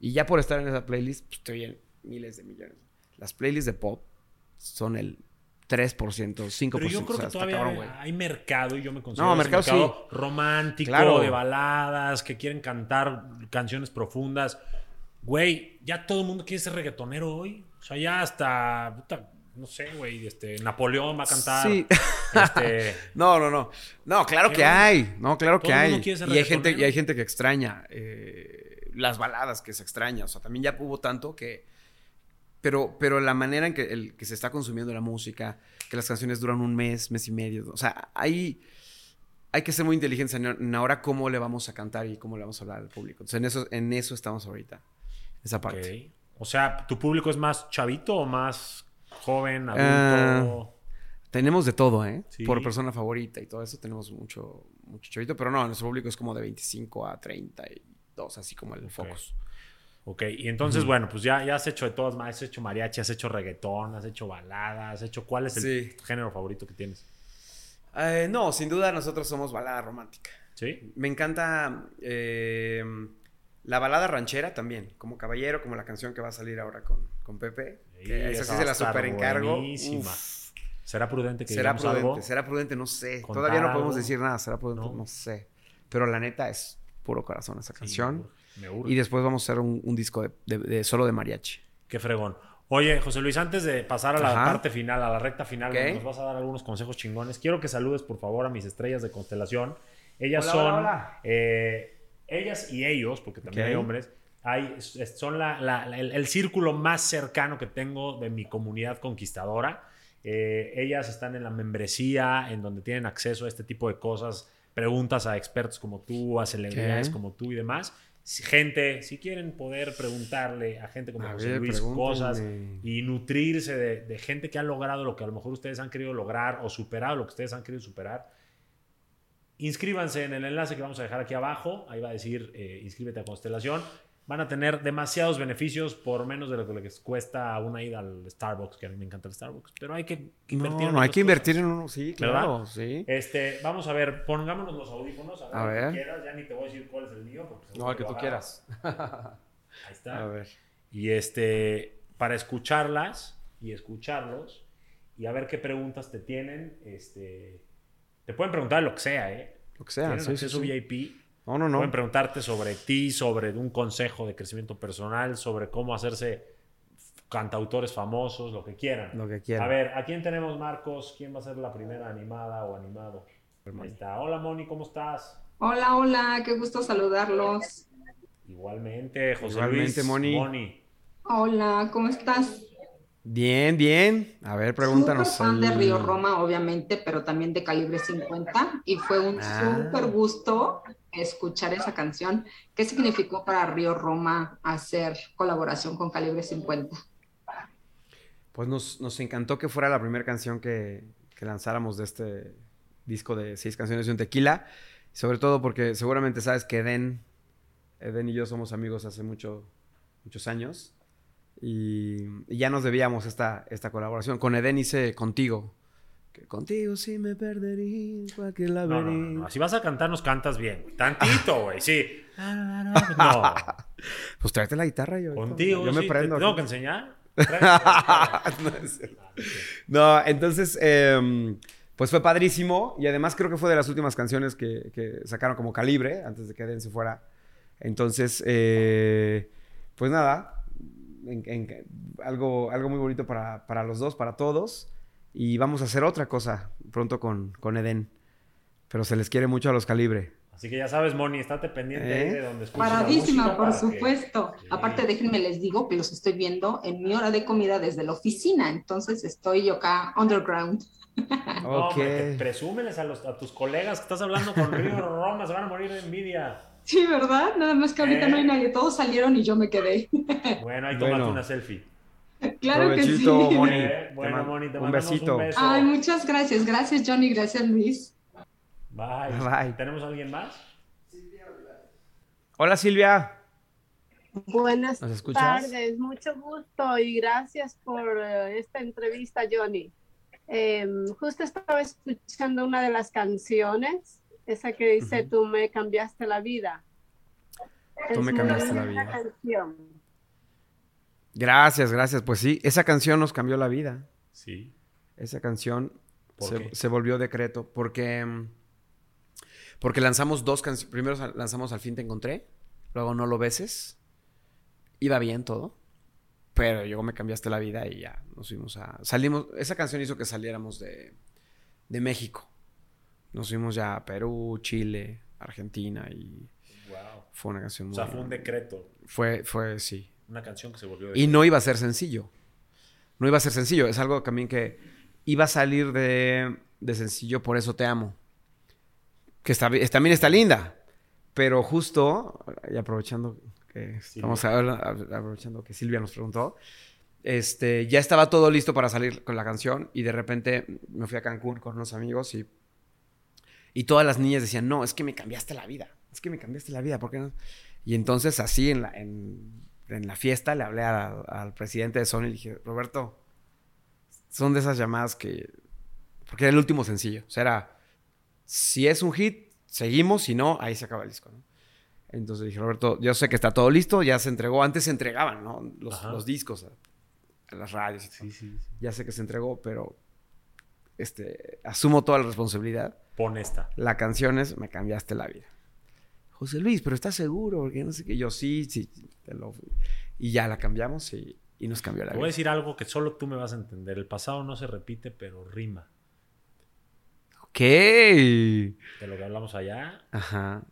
y ya por estar en esa playlist, pues te oyen miles de millones. Las playlists de pop son el 3%, 5%. Pero yo o creo sea, que todavía cabrón, hay mercado y yo me considero No, ese mercado romántico, Claro. de baladas, que quieren cantar canciones profundas. Güey, ya todo el mundo quiere ser reggaetonero hoy. O sea, ya hasta, puta, no sé, güey, este, Napoleón va a cantar. Sí. Este, No, no, no. No, claro que hay. No, claro que hay. Y hay, gente, y hay gente que extraña eh, las baladas que se extraña. O sea, también ya hubo tanto que. Pero, pero la manera en que, el, que se está consumiendo la música, que las canciones duran un mes, mes y medio. O sea, hay, hay que ser muy inteligentes en, ahora cómo le vamos a cantar y cómo le vamos a hablar al público. Entonces, en eso, en eso estamos ahorita. Esa parte. O sea, ¿tu público es más chavito o más joven, Ah, adulto? Tenemos de todo, ¿eh? Sí. Por persona favorita y todo eso tenemos mucho, mucho chavito, pero no, nuestro público es como de 25 a 32, así como el Ok. focus. Ok, y entonces, bueno, pues ya, ya has hecho de todas, has hecho mariachi, has hecho reggaetón, has hecho baladas, has hecho... ¿Cuál es el Sí. género favorito que tienes? Eh, no, sin duda nosotros somos balada romántica. ¿Sí? Me encanta eh, la balada ranchera también, como Caballero, como la canción que va a salir ahora con, con Pepe. Sí, esa esa sí se la super encargo. buenísima. ¿Será prudente que Será prudente, algo? será prudente, no sé. ¿Contar Todavía no podemos algo? decir nada, será prudente, No. no, sé. Pero la neta es puro corazón esa Sí, canción. me urge, y después vamos a hacer un, un disco de, de- de solo de mariachi. Qué fregón. Oye, José Luis, antes de pasar a la Ajá. parte final, a la recta final, donde nos vas a dar algunos consejos chingones, quiero que saludes, por favor, a mis estrellas de constelación. Ellas Hola, son, hola, hola. eh, ellas y ellos, porque también hay hombres, hay, son la- la- la- el, el círculo más cercano que tengo de mi comunidad conquistadora. Eh, ellas están en la membresía, en donde tienen acceso a este tipo de cosas, preguntas a expertos como tú, a celebridades Ok. como tú y demás. Si- Gente, si quieren poder preguntarle a gente como A José ver, Luis cosas y nutrirse de, de gente que ha logrado lo que a lo mejor ustedes han querido lograr o superado lo que ustedes han querido superar, inscríbanse en el enlace que vamos a dejar aquí abajo. Ahí va a decir eh, inscríbete a Constelación. Van a tener demasiados beneficios por menos de lo que les cuesta una ida al Starbucks, que a mí me encanta el Starbucks. Pero hay que invertir No, en no, hay que invertir cosas. en uno, sí, claro, sí. Este, vamos a ver, pongámonos los audífonos. A ver, A que ver. quieras. Ya ni te voy a decir cuál es el mío. porque No, el que tú quieras. Ahí está. A ver. Y este, para escucharlas y escucharlos y a ver qué preguntas te tienen. Este, te pueden preguntar lo que sea, ¿eh? Lo que sea, Tienen sí, sí, acceso sí. VIP. No, no, no. Pueden preguntarte sobre ti, sobre un consejo de crecimiento personal, sobre cómo hacerse cantautores famosos, lo que quieran. Lo que quieran. A ver, ¿a quién tenemos, Marcos? ¿Quién va a ser la primera animada o animado? Ahí está. Hola, Moni, ¿cómo estás? Hola, hola, qué gusto saludarlos. Igualmente, José Igualmente, Luis. Moni. Hola, ¿cómo estás? Bien, bien. A ver, pregúntanos. Súper fan de Río Roma, obviamente, pero también de Calibre 50. Y fue un Ah. súper gusto escuchar esa canción. ¿Qué significó para Río Roma hacer colaboración con Calibre 50? Pues nos, encantó que fuera la primera canción que, lanzáramos de este disco de seis canciones y un tequila. Sobre todo porque seguramente sabes que Eden, Eden y yo somos amigos hace mucho, muchos años. Y, y ya nos debíamos esta, esta colaboración. Con Eden hice Contigo. Que contigo sí me perdería en cualquier No, no, no, laberinto. no. Si vas a cantar, nos cantas bien. güey. Tantito, güey, sí. No. Pues tráete la guitarra yo. Contigo. Yo me sí, prendo. ¿Te tengo que enseñar? No cierto. No, entonces, em, pues fue padrísimo y además creo que fue de las últimas canciones que, que sacaron como calibre antes de que Eden se fuera. Entonces, eh, pues nada, en- en- algo, algo muy bonito para, para los dos, para todos. Y vamos a hacer otra cosa pronto con, con Eden. Pero se les quiere mucho a los calibre. Así que ya sabes, Moni, estate pendiente ahí ¿Eh? de donde escuches la Paradísima, música por para que- supuesto. Sí. Aparte, déjenme les digo que los estoy viendo en mi hora de comida desde la oficina. Entonces estoy yo acá underground. No, ok. hombre, te- presúmeles a, los, a tus colegas que estás hablando con Río Roma, se van a morir de envidia. Sí, ¿verdad? Nada más que ahorita ¿Eh? no hay nadie. Todos salieron y yo me quedé. Bueno, ahí tómate Bueno. una selfie. Claro que sí. Moni. Eh, bueno, Moni, te un besito. un beso. Ay, muchas gracias. Gracias, Johnny. Gracias, Luis. Bye. Bye. ¿Tenemos a alguien más? Hola Silvia. Buenas tardes, mucho gusto y gracias por eh, esta entrevista, Johnny. Em, justo estaba escuchando una de las canciones, esa que dice. Tú me cambiaste la vida. Tú Es me cambiaste la vida. canción. Gracias, gracias. Pues sí, esa canción nos cambió la vida. Sí. Esa canción ¿Por se, se volvió decreto porque, mm, porque lanzamos dos canciones. Primero lanzamos Al fin te encontré, luego No lo beses. Iba bien todo, pero luego me cambiaste la vida y ya nos fuimos a... Salimos, esa canción hizo que saliéramos de, de México. Nos fuimos ya a Perú, Chile, Argentina y Wow. fue una canción O muy... sea, fue un decreto. Fue, fue, sí. Una canción que se volvió Y no iba a ser sencillo. No iba a ser sencillo. Es algo también que iba a salir de, de sencillo, por eso te amo. Que está, bi- también está linda. Pero justo, y aprovechando que estamos habla- aprovechando que Silvia nos preguntó, este, ya estaba todo listo para salir con la canción y de repente me fui a Cancún con unos amigos y, y todas las niñas decían, no, es que me cambiaste la vida. Es que me cambiaste la vida, ¿por qué no? Y entonces así en la, en, en la fiesta le hablé a- al presidente de Sony y le dije, Roberto, son de esas llamadas que... Porque era el último sencillo. O sea, era, si es un hit, seguimos, si no, ahí se acaba el disco, ¿no? Entonces dije, Roberto, yo sé que está todo listo, ya se entregó, antes se entregaban, ¿no? Los, discos a, a las radios. y todo. Sí, sí, sí. Ya sé que se entregó, pero este, asumo toda la responsabilidad. Pon esta. La canción es Me cambiaste la vida. José Luis, pero ¿estás seguro? Porque no sé qué. Yo sí, sí. te lo- Y ya la cambiamos y, y nos cambió la Te voy a vida. decir algo que solo tú me vas a entender. El pasado no se repite, pero rima. Ok. De lo que hablamos allá. Ajá.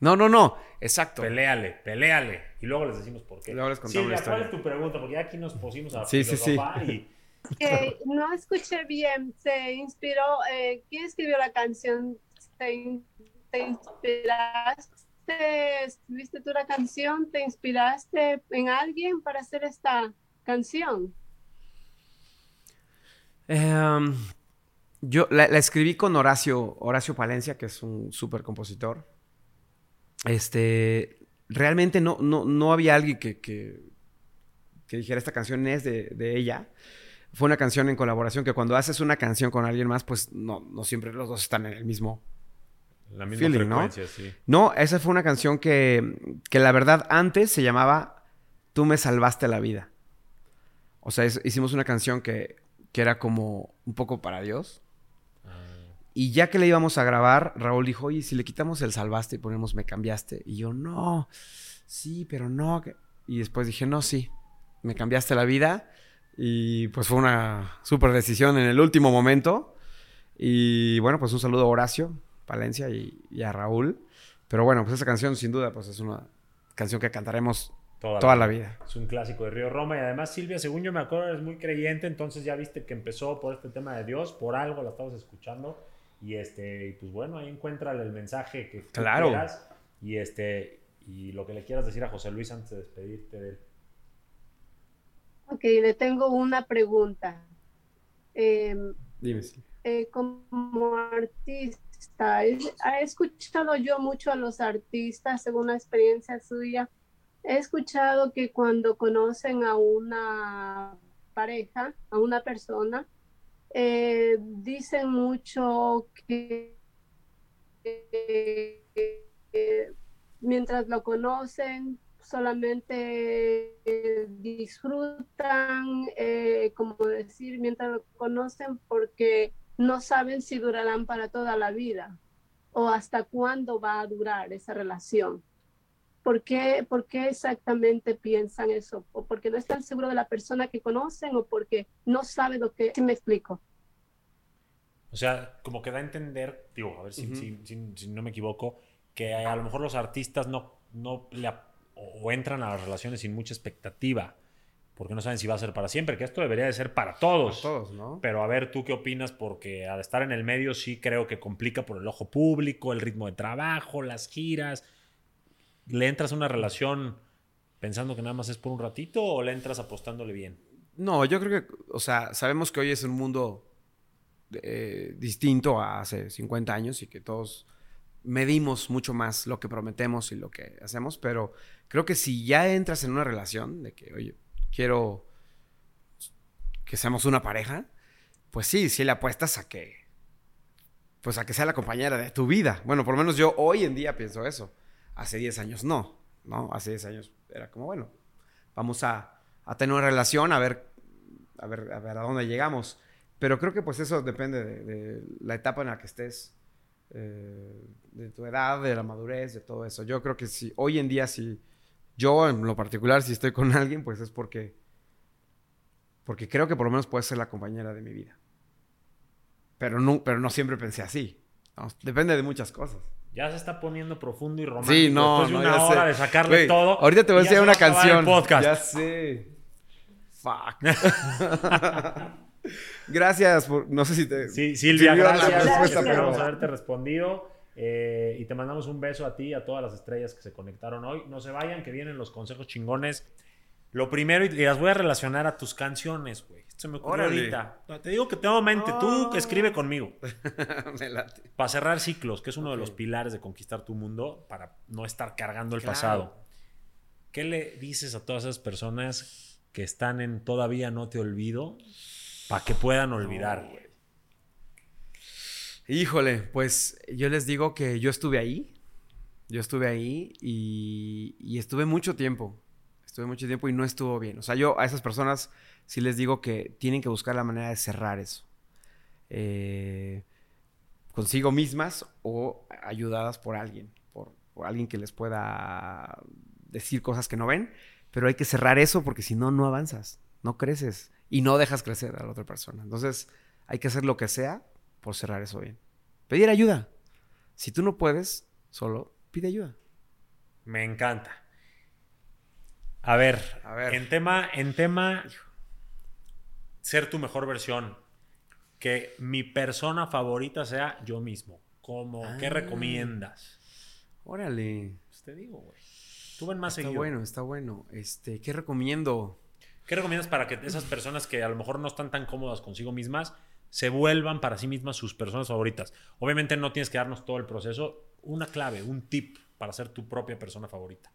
No, no, no. Exacto. Peléale, peléale. Y luego les decimos por qué. Luego les contamos la ¿cuál es tu pregunta? Porque ya aquí nos pusimos a Sí, sí, sí. y Que no escuché bien, se inspiró, eh, ¿quién escribió la canción? ¿Te, in- te inspiraste? ¿Escribiste tú la canción? ¿Te inspiraste en alguien para hacer esta canción? Em, Yo la, la escribí con Horacio, Horacio Palencia, que es un súper compositor. Este, realmente no, no, no había alguien que, que, que dijera esta canción es de, de ella. Fue una canción en colaboración que cuando haces una canción con alguien más, pues no, no siempre los dos están en el mismo La misma Feeling, ¿no? sí. No, esa fue una canción que, que la verdad antes se llamaba Tú me salvaste la vida. O sea, es- hicimos una canción que, que era como un poco para Dios. Y ya que le íbamos a grabar, Raúl dijo, oye, si le quitamos el salvaste y ponemos me cambiaste. Y yo, no, sí, pero no. que-". Y después dije, no, sí, me cambiaste la vida. Y pues fue una súper decisión en el último momento. Y bueno, pues un saludo a Horacio Palencia y, y a Raúl. Pero bueno, pues esa canción sin duda pues es una canción que cantaremos Toda, toda la vida. Es un clásico de Río Roma y además Silvia, según yo me acuerdo, eres muy creyente, entonces ya viste que empezó por este tema de Dios, por algo la estabas escuchando y este, y pues bueno, ahí encuentra el mensaje que tú Claro. quieras y este y lo que le quieras decir a José Luis antes de despedirte de él. Ok, le tengo una pregunta. Em, Dime, sí. eh, como artista, es- he escuchado yo mucho a los artistas, según una experiencia suya, he escuchado que cuando conocen a una pareja, a una persona, eh, dicen mucho que eh, mientras lo conocen, solamente eh, disfrutan, eh, como decir, mientras lo conocen, porque no saben si durarán para toda la vida o hasta cuándo va a durar esa relación. ¿Por qué, por qué exactamente piensan eso? ¿O porque no están seguros de la persona que conocen o porque no saben lo que... Si me explico. O sea, como que da a entender, digo, a ver si, Ujú. si- si- si no me equivoco, que a lo mejor los artistas no, no le o entran a las relaciones sin mucha expectativa, porque no saben si va a ser para siempre, que esto debería de ser para todos. Todos, ¿no? Pero a ver, ¿tú qué opinas? Porque al estar en el medio sí creo que complica por el ojo público, el ritmo de trabajo, las giras. ¿Le entras a una relación pensando que nada más es por un ratito o le entras apostándole bien? No, yo creo que, o sea, sabemos que hoy es un mundo eh, distinto a hace 50 años y que todos medimos mucho más lo que prometemos y lo que hacemos, pero creo que si ya entras en una relación de que, oye, quiero que seamos una pareja, pues sí, sí le apuestas a que, pues a que sea la compañera de tu vida. Bueno, por lo menos yo hoy en día pienso eso. Hace 10 años no, ¿no? Hace 10 años era como, bueno, vamos a, a tener una relación, a ver, a ver, a ver a dónde llegamos. Pero creo que pues eso depende de, la etapa en la que estés, eh, de tu edad, de la madurez, de todo eso. Yo creo que si hoy en día, si yo en lo particular, si estoy con alguien, pues es porque, porque creo que por lo menos puede ser la compañera de mi vida. Pero no, pero no siempre pensé así. ¿no? Depende de muchas cosas. Ya se está poniendo profundo y romántico. Sí, no, después de no, una hora sé. de sacarle todo. Ahorita te voy a enseñar se una canción. podcast. Ya sé. Fuck. gracias por. No sé si te. Sí, Silvia, sirvió la gracias. respuesta, Esperamos pero- haberte respondido. Eh, y te mandamos un beso a ti y a todas las estrellas que se conectaron hoy. No se vayan, que vienen los consejos chingones. Lo primero, y las voy a relacionar a tus canciones, güey. Esto se me ocurrió Órale. ahorita. Te digo que tengo mente. Tú que escribe conmigo. Me late. Para cerrar ciclos, que es uno de los pilares de conquistar tu mundo, para no estar cargando el Claro. pasado. ¿Qué le dices a todas esas personas que están en todavía no te olvido para que puedan olvidar, güey? Híjole, pues yo les digo que yo estuve ahí. Yo estuve ahí y, estuve mucho tiempo. Estuve mucho tiempo y no estuvo bien. O sea, yo a esas personas sí les digo que tienen que buscar la manera de cerrar eso. Eh, consigo mismas o ayudadas por alguien. Por, por alguien que les pueda decir cosas que no ven. Pero hay que cerrar eso porque si no, no avanzas. No creces. Y no dejas crecer a la otra persona. Entonces, hay que hacer lo que sea por cerrar eso bien. Pedir ayuda. Si tú no puedes, solo pide ayuda. Me encanta. A ver, A ver. en tema, en tema ser tu mejor versión, que mi persona favorita sea yo mismo. Como, ¿qué Ah. recomiendas? Órale. Pues te digo, güey. Tú ven más Está seguido. bueno, está bueno. Este, ¿qué recomiendo? ¿Qué recomiendas para que esas personas que a lo mejor no están tan cómodas consigo mismas se vuelvan para sí mismas sus personas favoritas. Obviamente no tienes que darnos todo el proceso. Una clave, un tip para ser tu propia persona favorita.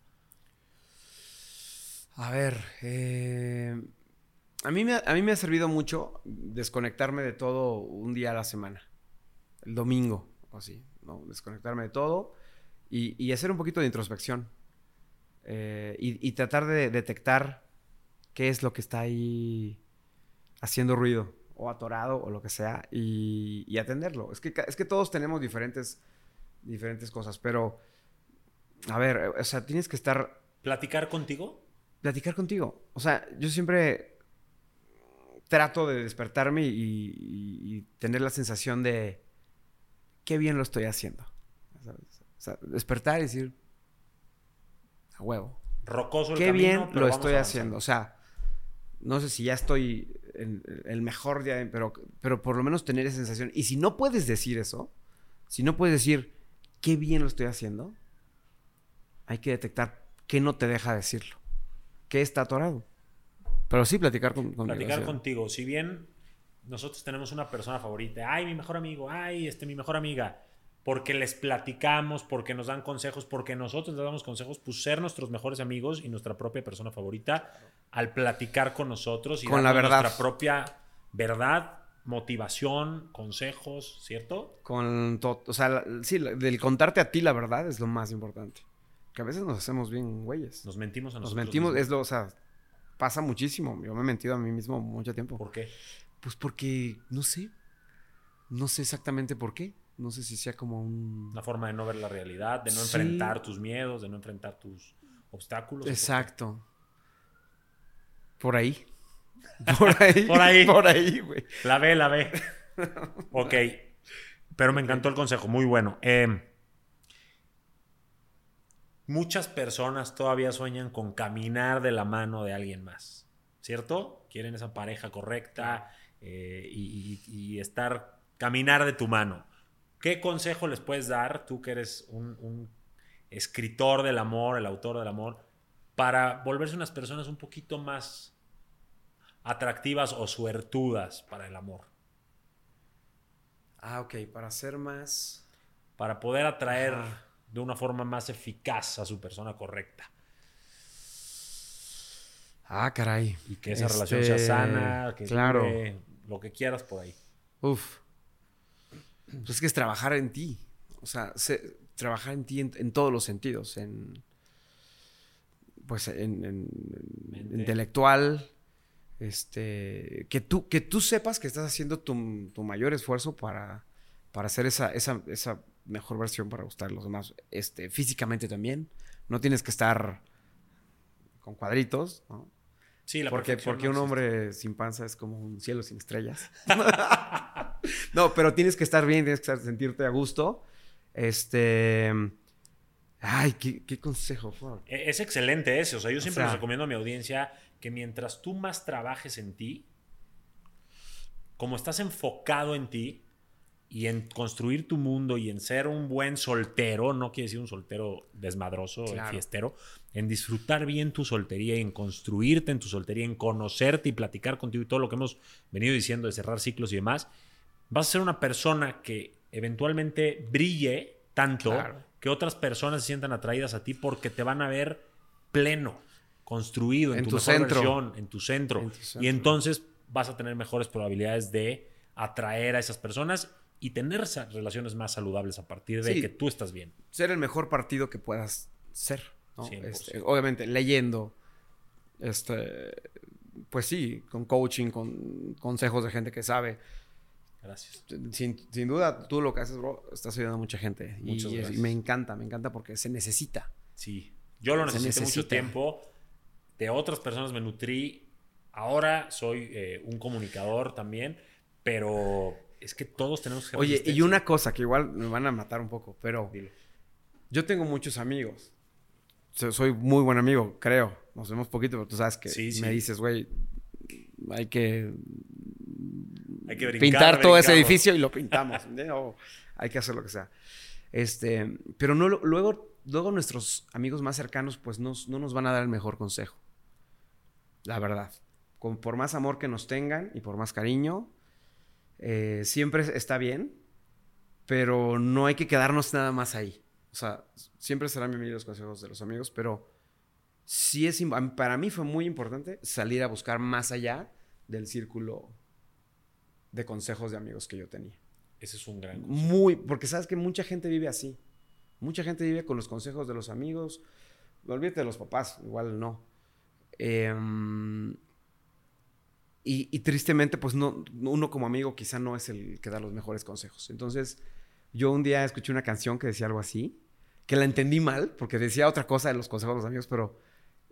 A ver, eh, a, mí me, a mí me ha servido mucho desconectarme de todo un día a la semana. El domingo, o así, ¿no? Desconectarme de todo y, hacer un poquito de introspección. Eh, y tratar de detectar qué es lo que está ahí haciendo ruido o atorado o lo que sea y, y atenderlo. Es que, es que todos tenemos diferentes, diferentes cosas, pero a ver, o sea, tienes que estar ¿Platicar contigo? platicar contigo. O sea, yo siempre trato de despertarme y, y- y tener la sensación de qué bien lo estoy haciendo. ¿sabes? O sea, despertar y decir, a huevo. Rocoso el Qué camino, bien pero lo estoy haciendo. O sea, no sé si ya estoy el mejor día, pero, pero por lo menos tener esa sensación. Y si no puedes decir eso, si no puedes decir qué bien lo estoy haciendo, hay que detectar qué no te deja decirlo. ¿Qué está atorado? Pero sí platicar con, platicar contigo. Si bien nosotros tenemos una persona favorita, ay, mi mejor amigo, ay, este, mi mejor amiga, porque les platicamos, porque nos dan consejos, porque nosotros les damos consejos, pues ser nuestros mejores amigos y nuestra propia persona favorita al platicar con nosotros y Con la verdad. nuestra propia verdad, motivación, consejos, ¿cierto? Con todo. O sea, sí, del contarte a ti la verdad es lo más importante. Que a veces nos hacemos bien güeyes. Nos mentimos a Nos nosotros. mentimos, mismos. es lo, o sea, pasa muchísimo. Yo me he mentido a mí mismo mucho tiempo. ¿Por qué? Pues porque, no sé. No sé exactamente por qué. No sé si sea como un... Una forma de no ver la realidad, de no Sí. enfrentar tus miedos, de no enfrentar tus obstáculos. Exacto. Por ahí. Por ahí. Por ahí. Por ahí, güey. La ve, la ve. ok. Pero me encantó el consejo, muy bueno. Eh, muchas personas todavía sueñan con caminar de la mano de alguien más, ¿cierto? Quieren esa pareja correcta eh, y, y- y estar, caminar de tu mano. ¿Qué consejo les puedes dar, tú que eres un, un escritor del amor, el autor del amor, para volverse unas personas un poquito más atractivas o suertudas para el amor? Ah, ok. Para ser más... para poder atraer Ajá. de una forma más eficaz a su persona correcta Ah, caray. y que esa Este, relación sea sana, que claro. lo que quieras por ahí. Uf. Pues es que es trabajar en ti. O sea, se- trabajar en ti en, en todos los sentidos. En. Pues en, intelectual. Este. Que tú, que tú sepas que estás haciendo tu, tu mayor esfuerzo para, para hacer esa, esa, esa mejor versión para gustar a los demás. Este, físicamente también. No tienes que estar con cuadritos, ¿no? Sí, la Porque, porque no un existe. hombre sin panza es como un cielo sin estrellas. no, pero tienes que estar bien, tienes que sentirte a gusto. Este. Ay, qué, qué consejo. fuck. E- Es excelente ese. O sea, yo siempre sea- les recomiendo a mi audiencia que mientras tú más trabajes en ti, como estás enfocado en ti y en construir tu mundo y en ser un buen soltero, no quiere decir un soltero desmadroso, Claro. fiestero, en disfrutar bien tu soltería y en construirte en tu soltería, en conocerte y platicar contigo y todo lo que hemos venido diciendo de cerrar ciclos y demás, vas a ser una persona que eventualmente brille tanto Claro. que otras personas se sientan atraídas a ti porque te van a ver pleno, construido en, En tu, tu mejor centro. versión, en tu centro. En tu centro. Y entonces vas a tener mejores probabilidades de atraer a esas personas y tener esas relaciones más saludables a partir de Sí. que tú estás bien. Ser el mejor partido que puedas ser. ¿no? 100%. Este, obviamente, leyendo. Este. Pues sí, con coaching, con consejos de gente que sabe. Gracias. Sin, sin duda, tú lo que haces, bro, estás ayudando a mucha gente. Y, Muchas y gracias. me encanta, me encanta porque se necesita. Sí. Yo lo necesité mucho tiempo. De otras personas me nutrí. Ahora soy eh, un comunicador también, pero es que todos tenemos que Oye, y una cosa que igual me van a matar un poco, pero Dilo. yo tengo muchos amigos. So- Soy muy buen amigo, creo. Nos vemos poquito, pero tú sabes que Sí, sí. me dices, güey, hay que Hay que brincar, pintar todo ese edificio y lo pintamos. ¿entiendes? O hay que hacer lo que sea. Este, pero no, luego, luego nuestros amigos más cercanos, pues nos- no nos van a dar el mejor consejo. La verdad. Con, por más amor que nos tengan y por más cariño, eh, siempre está bien, pero no hay que quedarnos nada más ahí. O sea, siempre serán bienvenidos los consejos de los amigos, pero sí es, para mí fue muy importante salir a buscar más allá del círculo de consejos de amigos que yo tenía. Ese es un gran Muy, porque sabes que mucha gente vive así. Mucha gente vive con los consejos de los amigos. Olvídate de los papás, igual no. Y, y tristemente, pues no, uno como amigo quizá no es el que da los mejores consejos. Entonces, yo un día escuché una canción que decía algo así, que la entendí mal, porque decía otra cosa de los consejos de los amigos, pero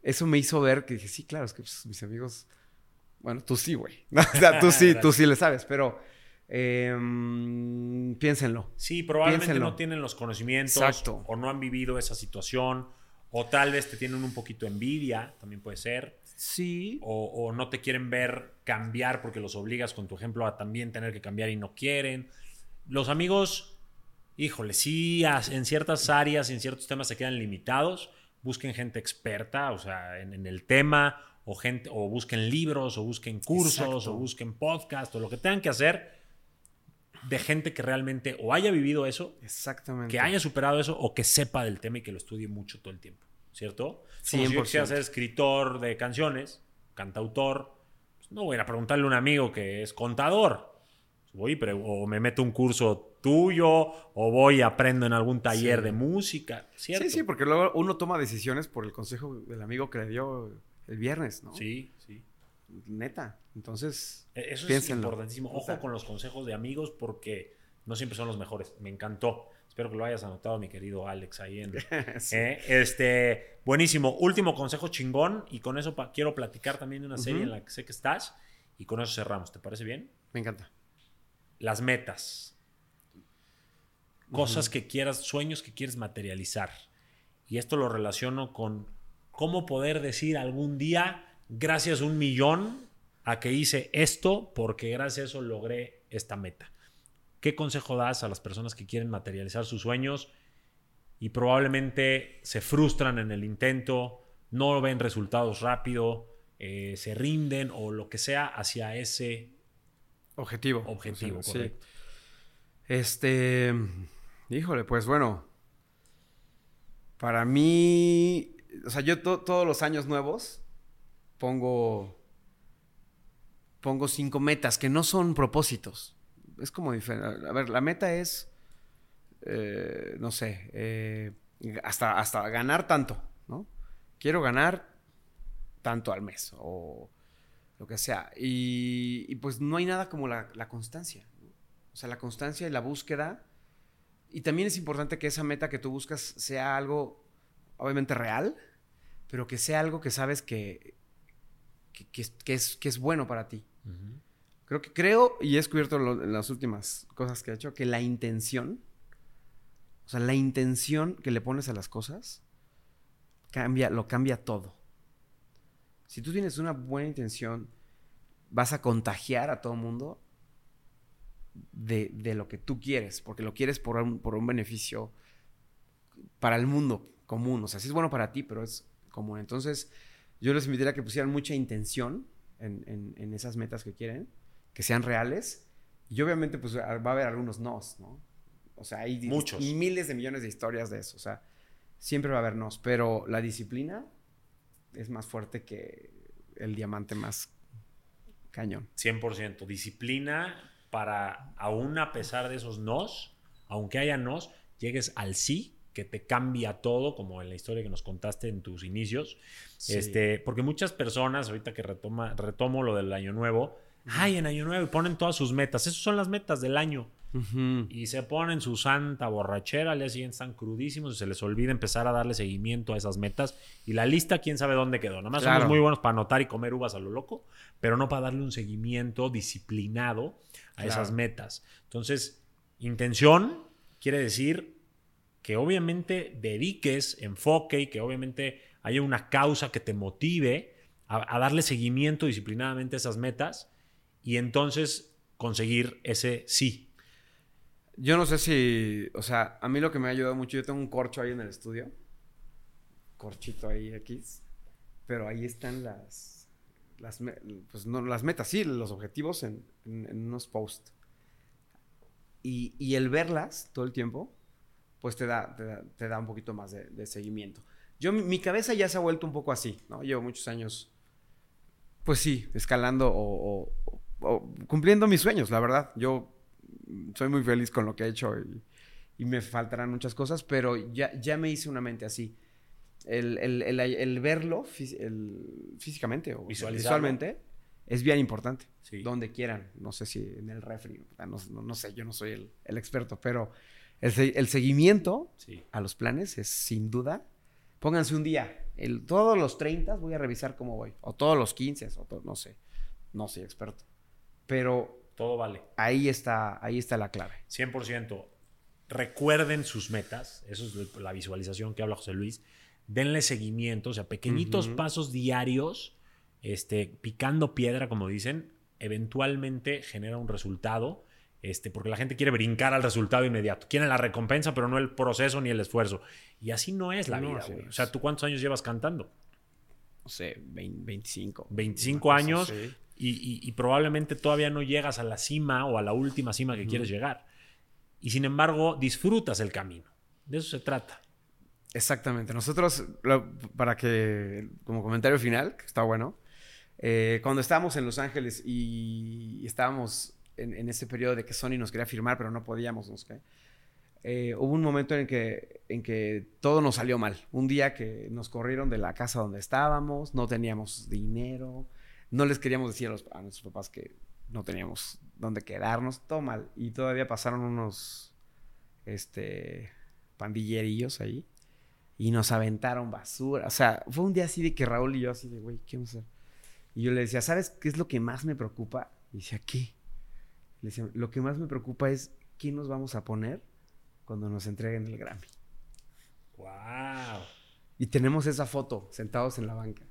eso me hizo ver que dije, sí, claro, es que pues, mis amigos, bueno, tú sí, güey. o sea, tú sí, tú sí le sabes, pero em, piénsenlo. Sí, probablemente Piénsenlo. no tienen los conocimientos Exacto. o no han vivido esa situación o tal vez te tienen un poquito envidia, también puede ser, Sí. o, o no te quieren ver cambiar porque los obligas con tu ejemplo a también tener que cambiar y no quieren. Los amigos, híjole, sí, en ciertas áreas en ciertos temas se quedan limitados. Busquen gente experta, o sea, en, en el tema, o, gente, o busquen libros, o busquen cursos, Exacto. o busquen podcast, o lo que tengan que hacer de gente que realmente o haya vivido eso, Exactamente. que haya superado eso, o que sepa del tema y que lo estudie mucho todo el tiempo, ¿cierto? Si yo 100%. quisiera ser escritor de canciones, cantautor, pues no voy a ir a preguntarle a un amigo que es contador. Voy y pre- o me meto un curso tuyo, o voy y aprendo en algún taller Sí. de música, ¿cierto? Sí, sí, porque luego uno toma decisiones por el consejo del amigo que le dio el viernes, ¿no? Sí, sí. Neta. Entonces, E- Eso Piénsenlo. es importantísimo. Ojo con los consejos de amigos porque no siempre son los mejores. Me encantó. Espero que lo hayas anotado, mi querido Alex, ahí en... sí. Eh, este, buenísimo. Último consejo chingón. Y con eso pa- quiero platicar también de una serie en la que sé que estás. Y con eso cerramos. ¿Te parece bien? me encanta. Las metas. Cosas que quieras, sueños que quieres materializar. Y esto lo relaciono con cómo poder decir algún día, gracias un millón a que hice esto, porque gracias a eso logré esta meta. ¿Qué consejo das a las personas que quieren materializar sus sueños y probablemente se frustran en el intento, no ven resultados rápido, eh, se rinden o lo que sea hacia ese Objetivo. objetivo? Correcto. Este, híjole, pues bueno, para mí, o sea, yo to- todos los años nuevos pongo, pongo cinco metas que no son propósitos. Es como diferente. A ver, la meta es, eh, no sé, eh, hasta, hasta ganar tanto, ¿no? Quiero ganar tanto al mes o lo que sea. Y, y pues no hay nada como la, la constancia. O sea, la constancia y la búsqueda. Y también es importante que esa meta que tú buscas sea algo, obviamente, real, pero que sea algo que sabes que, que, que es, que es- que es bueno para ti. Creo que creo, y he descubierto lo- en las últimas cosas que he hecho, que la intención, o sea, la intención que le pones a las cosas, cambia, lo cambia todo. Si tú tienes una buena intención, vas a contagiar a todo el mundo de, de lo que tú quieres, porque lo quieres por un, por un beneficio para el mundo común. O sea, sí es bueno para ti, pero es común. Entonces, yo les invitaría a que pusieran mucha intención en, en- en esas metas que quieren, que sean reales. Y obviamente, pues va a haber algunos nos, ¿no? O sea, hay Muchos. miles de millones de historias de eso. O sea, siempre va a haber nos, pero la disciplina es más fuerte que el diamante más cañón. 100%. Disciplina para, aún a pesar de esos nos, aunque haya nos, llegues al sí, que te cambia todo, como en la historia que nos contaste en tus inicios. Sí. Este, porque muchas personas, ahorita que retoma, retomo lo del año nuevo, ay, en año nuevo y ponen todas sus metas. Esas son las metas del año. Y se ponen su santa borrachera, al día siguiente están crudísimos y se les olvida empezar a darle seguimiento a esas metas. Y la lista, quién sabe dónde quedó. Nada más Claro. somos muy buenos para anotar y comer uvas a lo loco, pero no para darle un seguimiento disciplinado a Claro. esas metas. Entonces, intención quiere decir que obviamente dediques enfoque y que obviamente haya una causa que te motive a, darle seguimiento disciplinadamente a esas metas y entonces conseguir ese sí. Yo no sé si, o sea, a mí lo que me ha ayudado mucho, yo tengo un corcho ahí en el estudio, corchito ahí X, pero ahí están las, las, pues no las metas, sí, los objetivos en unos posts. Y, y el verlas todo el tiempo, pues te da, te da, te da un poquito más de, de seguimiento. Yo, mi, mi cabeza ya se ha vuelto un poco así, ¿no? Llevo muchos años, pues sí, escalando o, o- o cumpliendo mis sueños, la verdad. Yo soy muy feliz con lo que he hecho y, y me faltarán muchas cosas, pero ya, ya me hice una mente así. El, el- el- el verlo fí- físicamente o visualmente es bien importante. Sí. Donde quieran. No sé si en el refri. No, no- no sé, yo no soy el experto, pero el, se- el seguimiento Sí. a los planes es sin duda. Pónganse un día. El, todos los 30 voy a revisar cómo voy. O todos los 15, o to- no sé. No soy experto. Pero Todo vale. ahí está, ahí está la clave. 100%. Recuerden sus metas. Eso es la visualización que habla José Luis. Denle seguimiento, o sea, pequeñitos pasos diarios, este, picando piedra, como dicen, eventualmente genera un resultado. Este, porque la gente quiere brincar al resultado inmediato. Quieren la recompensa, pero no el proceso ni el esfuerzo. Y así no es la No, vida, güey. O sea. ¿tú cuántos años llevas cantando? No sé, 20, 25. 25 Una cosa años así. y, y- y probablemente todavía no llegas a la cima o a la última cima que quieres llegar. Y sin embargo, disfrutas el camino. De eso se trata. Exactamente. Nosotros, lo- para que, como comentario final, que está bueno, eh, cuando estábamos en Los Ángeles y estábamos en, en ese periodo de que Sony nos quería firmar, pero no podíamos, no sé qué, eh, hubo un momento en que, en que todo nos salió mal. Un día que nos corrieron de la casa donde estábamos, no teníamos dinero, no les queríamos decir a nuestros papás que no teníamos dónde quedarnos, todo mal. Y todavía pasaron unos este, pandillerillos ahí y nos aventaron basura. O sea, fue un día así de que Raúl y yo así de, güey, ¿qué vamos a hacer? Y yo le decía, ¿sabes qué es lo que más me preocupa? Y decía, ¿qué? Le decía, lo que más me preocupa es qué nos vamos a poner cuando nos entreguen el Grammy. ¡Wow! Y tenemos esa foto sentados en la banca.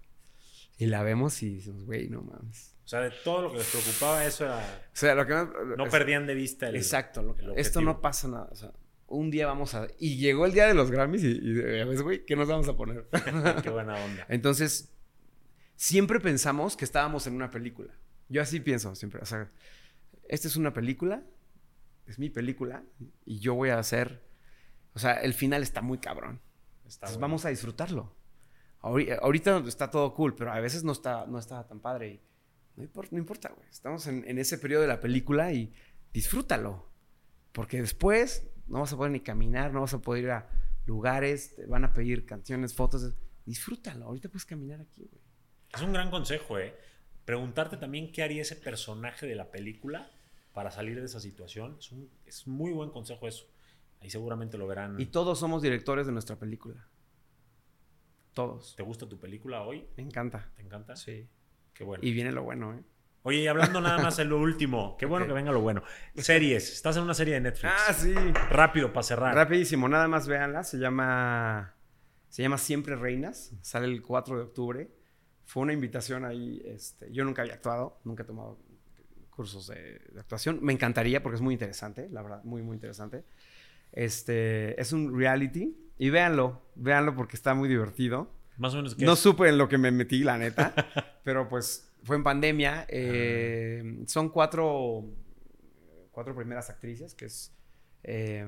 Y la vemos y decimos, güey, no mames. O sea, de todo lo que les preocupaba, eso era. O sea, lo que más... No es- perdían de vista el. Exacto. lo el esto no pasa nada. O sea, un día vamos a... Y llegó el día de los Grammys y, y ves, güey, ¿qué nos vamos a poner? Qué buena onda. Entonces, siempre pensamos que estábamos en una película. Yo así pienso siempre. O sea, esta es una película, es mi película, y yo voy a hacer. O sea, el final está muy cabrón. Está Entonces, bueno. vamos a disfrutarlo. Ahori- Ahorita está todo cool, pero a veces no está, no está tan padre. y no importa, no importa, güey. Estamos en, en ese periodo de la película y disfrútalo. Porque después no vas a poder ni caminar, no vas a poder ir a lugares, te van a pedir canciones, fotos. Disfrútalo. Ahorita puedes caminar aquí, güey. Es un gran consejo, ¿eh? Preguntarte también qué haría ese personaje de la película para salir de esa situación. Es un es muy buen consejo eso. Ahí seguramente lo verán. Y todos somos directores de nuestra película. Todos. ¿Te gusta tu película hoy? Me encanta. ¿Te encanta? Sí. Qué bueno. Y viene lo bueno, ¿eh? Oye, y hablando nada más de lo último. Qué bueno que venga lo bueno. Series. Estás en una serie de Netflix. Ah, sí. Rápido para cerrar. Rapidísimo, nada más véanla. Se llama. Se llama Siempre Reinas. Sale el 4 de octubre. Fue una invitación ahí. Este, yo nunca había actuado, nunca he tomado cursos de, de actuación. Me encantaría porque es muy interesante, la verdad, muy, muy interesante. Este, es un reality. Y véanlo, véanlo porque está muy divertido. Más o menos que No supe en lo que me metí, la neta. pero pues fue en pandemia. eh, son cuatro, cuatro primeras actrices, que es eh,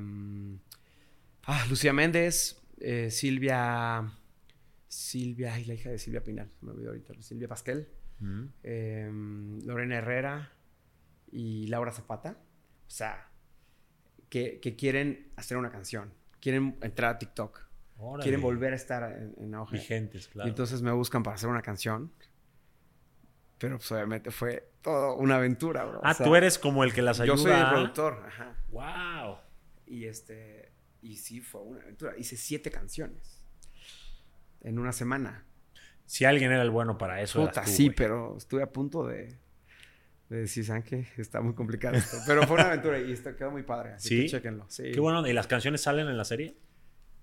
ah, Lucía Méndez, eh, Silvia, Silvia, ay, la hija de Silvia Pinal, me olvidó ahorita, Silvia Pasquel, eh, Lorena Herrera y Laura Zapata. O sea, que, que quieren hacer una canción, quieren entrar a TikTok, Órale. quieren volver a estar en, en auge. Vigentes, claro. Y entonces me buscan para hacer una canción. Pero pues obviamente fue todo una aventura, bro. O ah, sea, tú eres como el que las ayuda. Yo soy el a- productor, ajá. Wow. Y este. Y sí, fue una aventura. Hice siete canciones. En una semana. Si alguien era el bueno para eso. eras Puta, tú, sí, pero estuve a punto de. De decir, ¿saben qué? Está muy complicado esto. Pero fue una aventura y esto quedó muy padre. Así ¿Sí? que chéquenlo. Sí. Qué bueno. ¿Y las canciones salen en la serie?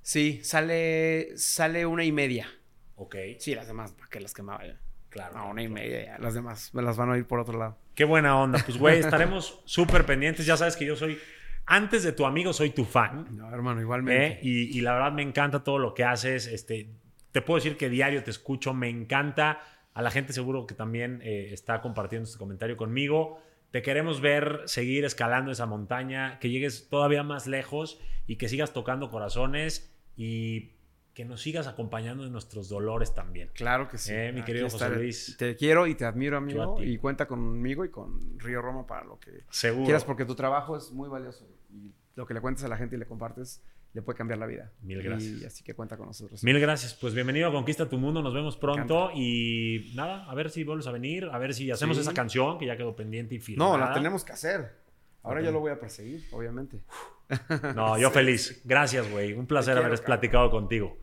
Sí, sale. Sale una y media. Ok. Sí, las demás, ¿para qué las quemaba ya? Claro. No, una y media ya. Las demás me las van a oír por otro lado. Qué buena onda. Pues, güey, estaremos súper pendientes. Ya sabes que yo soy, antes de tu amigo, soy tu fan. No, hermano, ¿eh? igualmente. Y, y la verdad me encanta todo lo que haces. Este, te puedo decir que diario te escucho. Me encanta. A la gente seguro que también eh, está compartiendo este comentario conmigo. te queremos ver seguir escalando esa montaña, que llegues todavía más lejos y que sigas tocando corazones y que nos sigas acompañando en nuestros dolores también. Claro que sí. Eh, mi querido José. Luis. Te quiero y te admiro, amigo. Y cuenta conmigo y con Río Roma para lo que Seguro. quieras, porque tu trabajo es muy valioso. Y lo que le cuentas a la gente y le compartes le puede cambiar la vida. Mil gracias. Y así que cuenta con nosotros. Mil gracias. Pues bienvenido a Conquista tu Mundo. Nos vemos pronto. Y nada, a ver si vuelves a venir. A ver si hacemos Sí. esa canción que ya quedó pendiente y firmada. No, la tenemos que hacer. Ahora Ok. yo lo voy a perseguir, obviamente. No, yo feliz. Gracias, güey. Un placer quiero, haber cabrón. platicado contigo.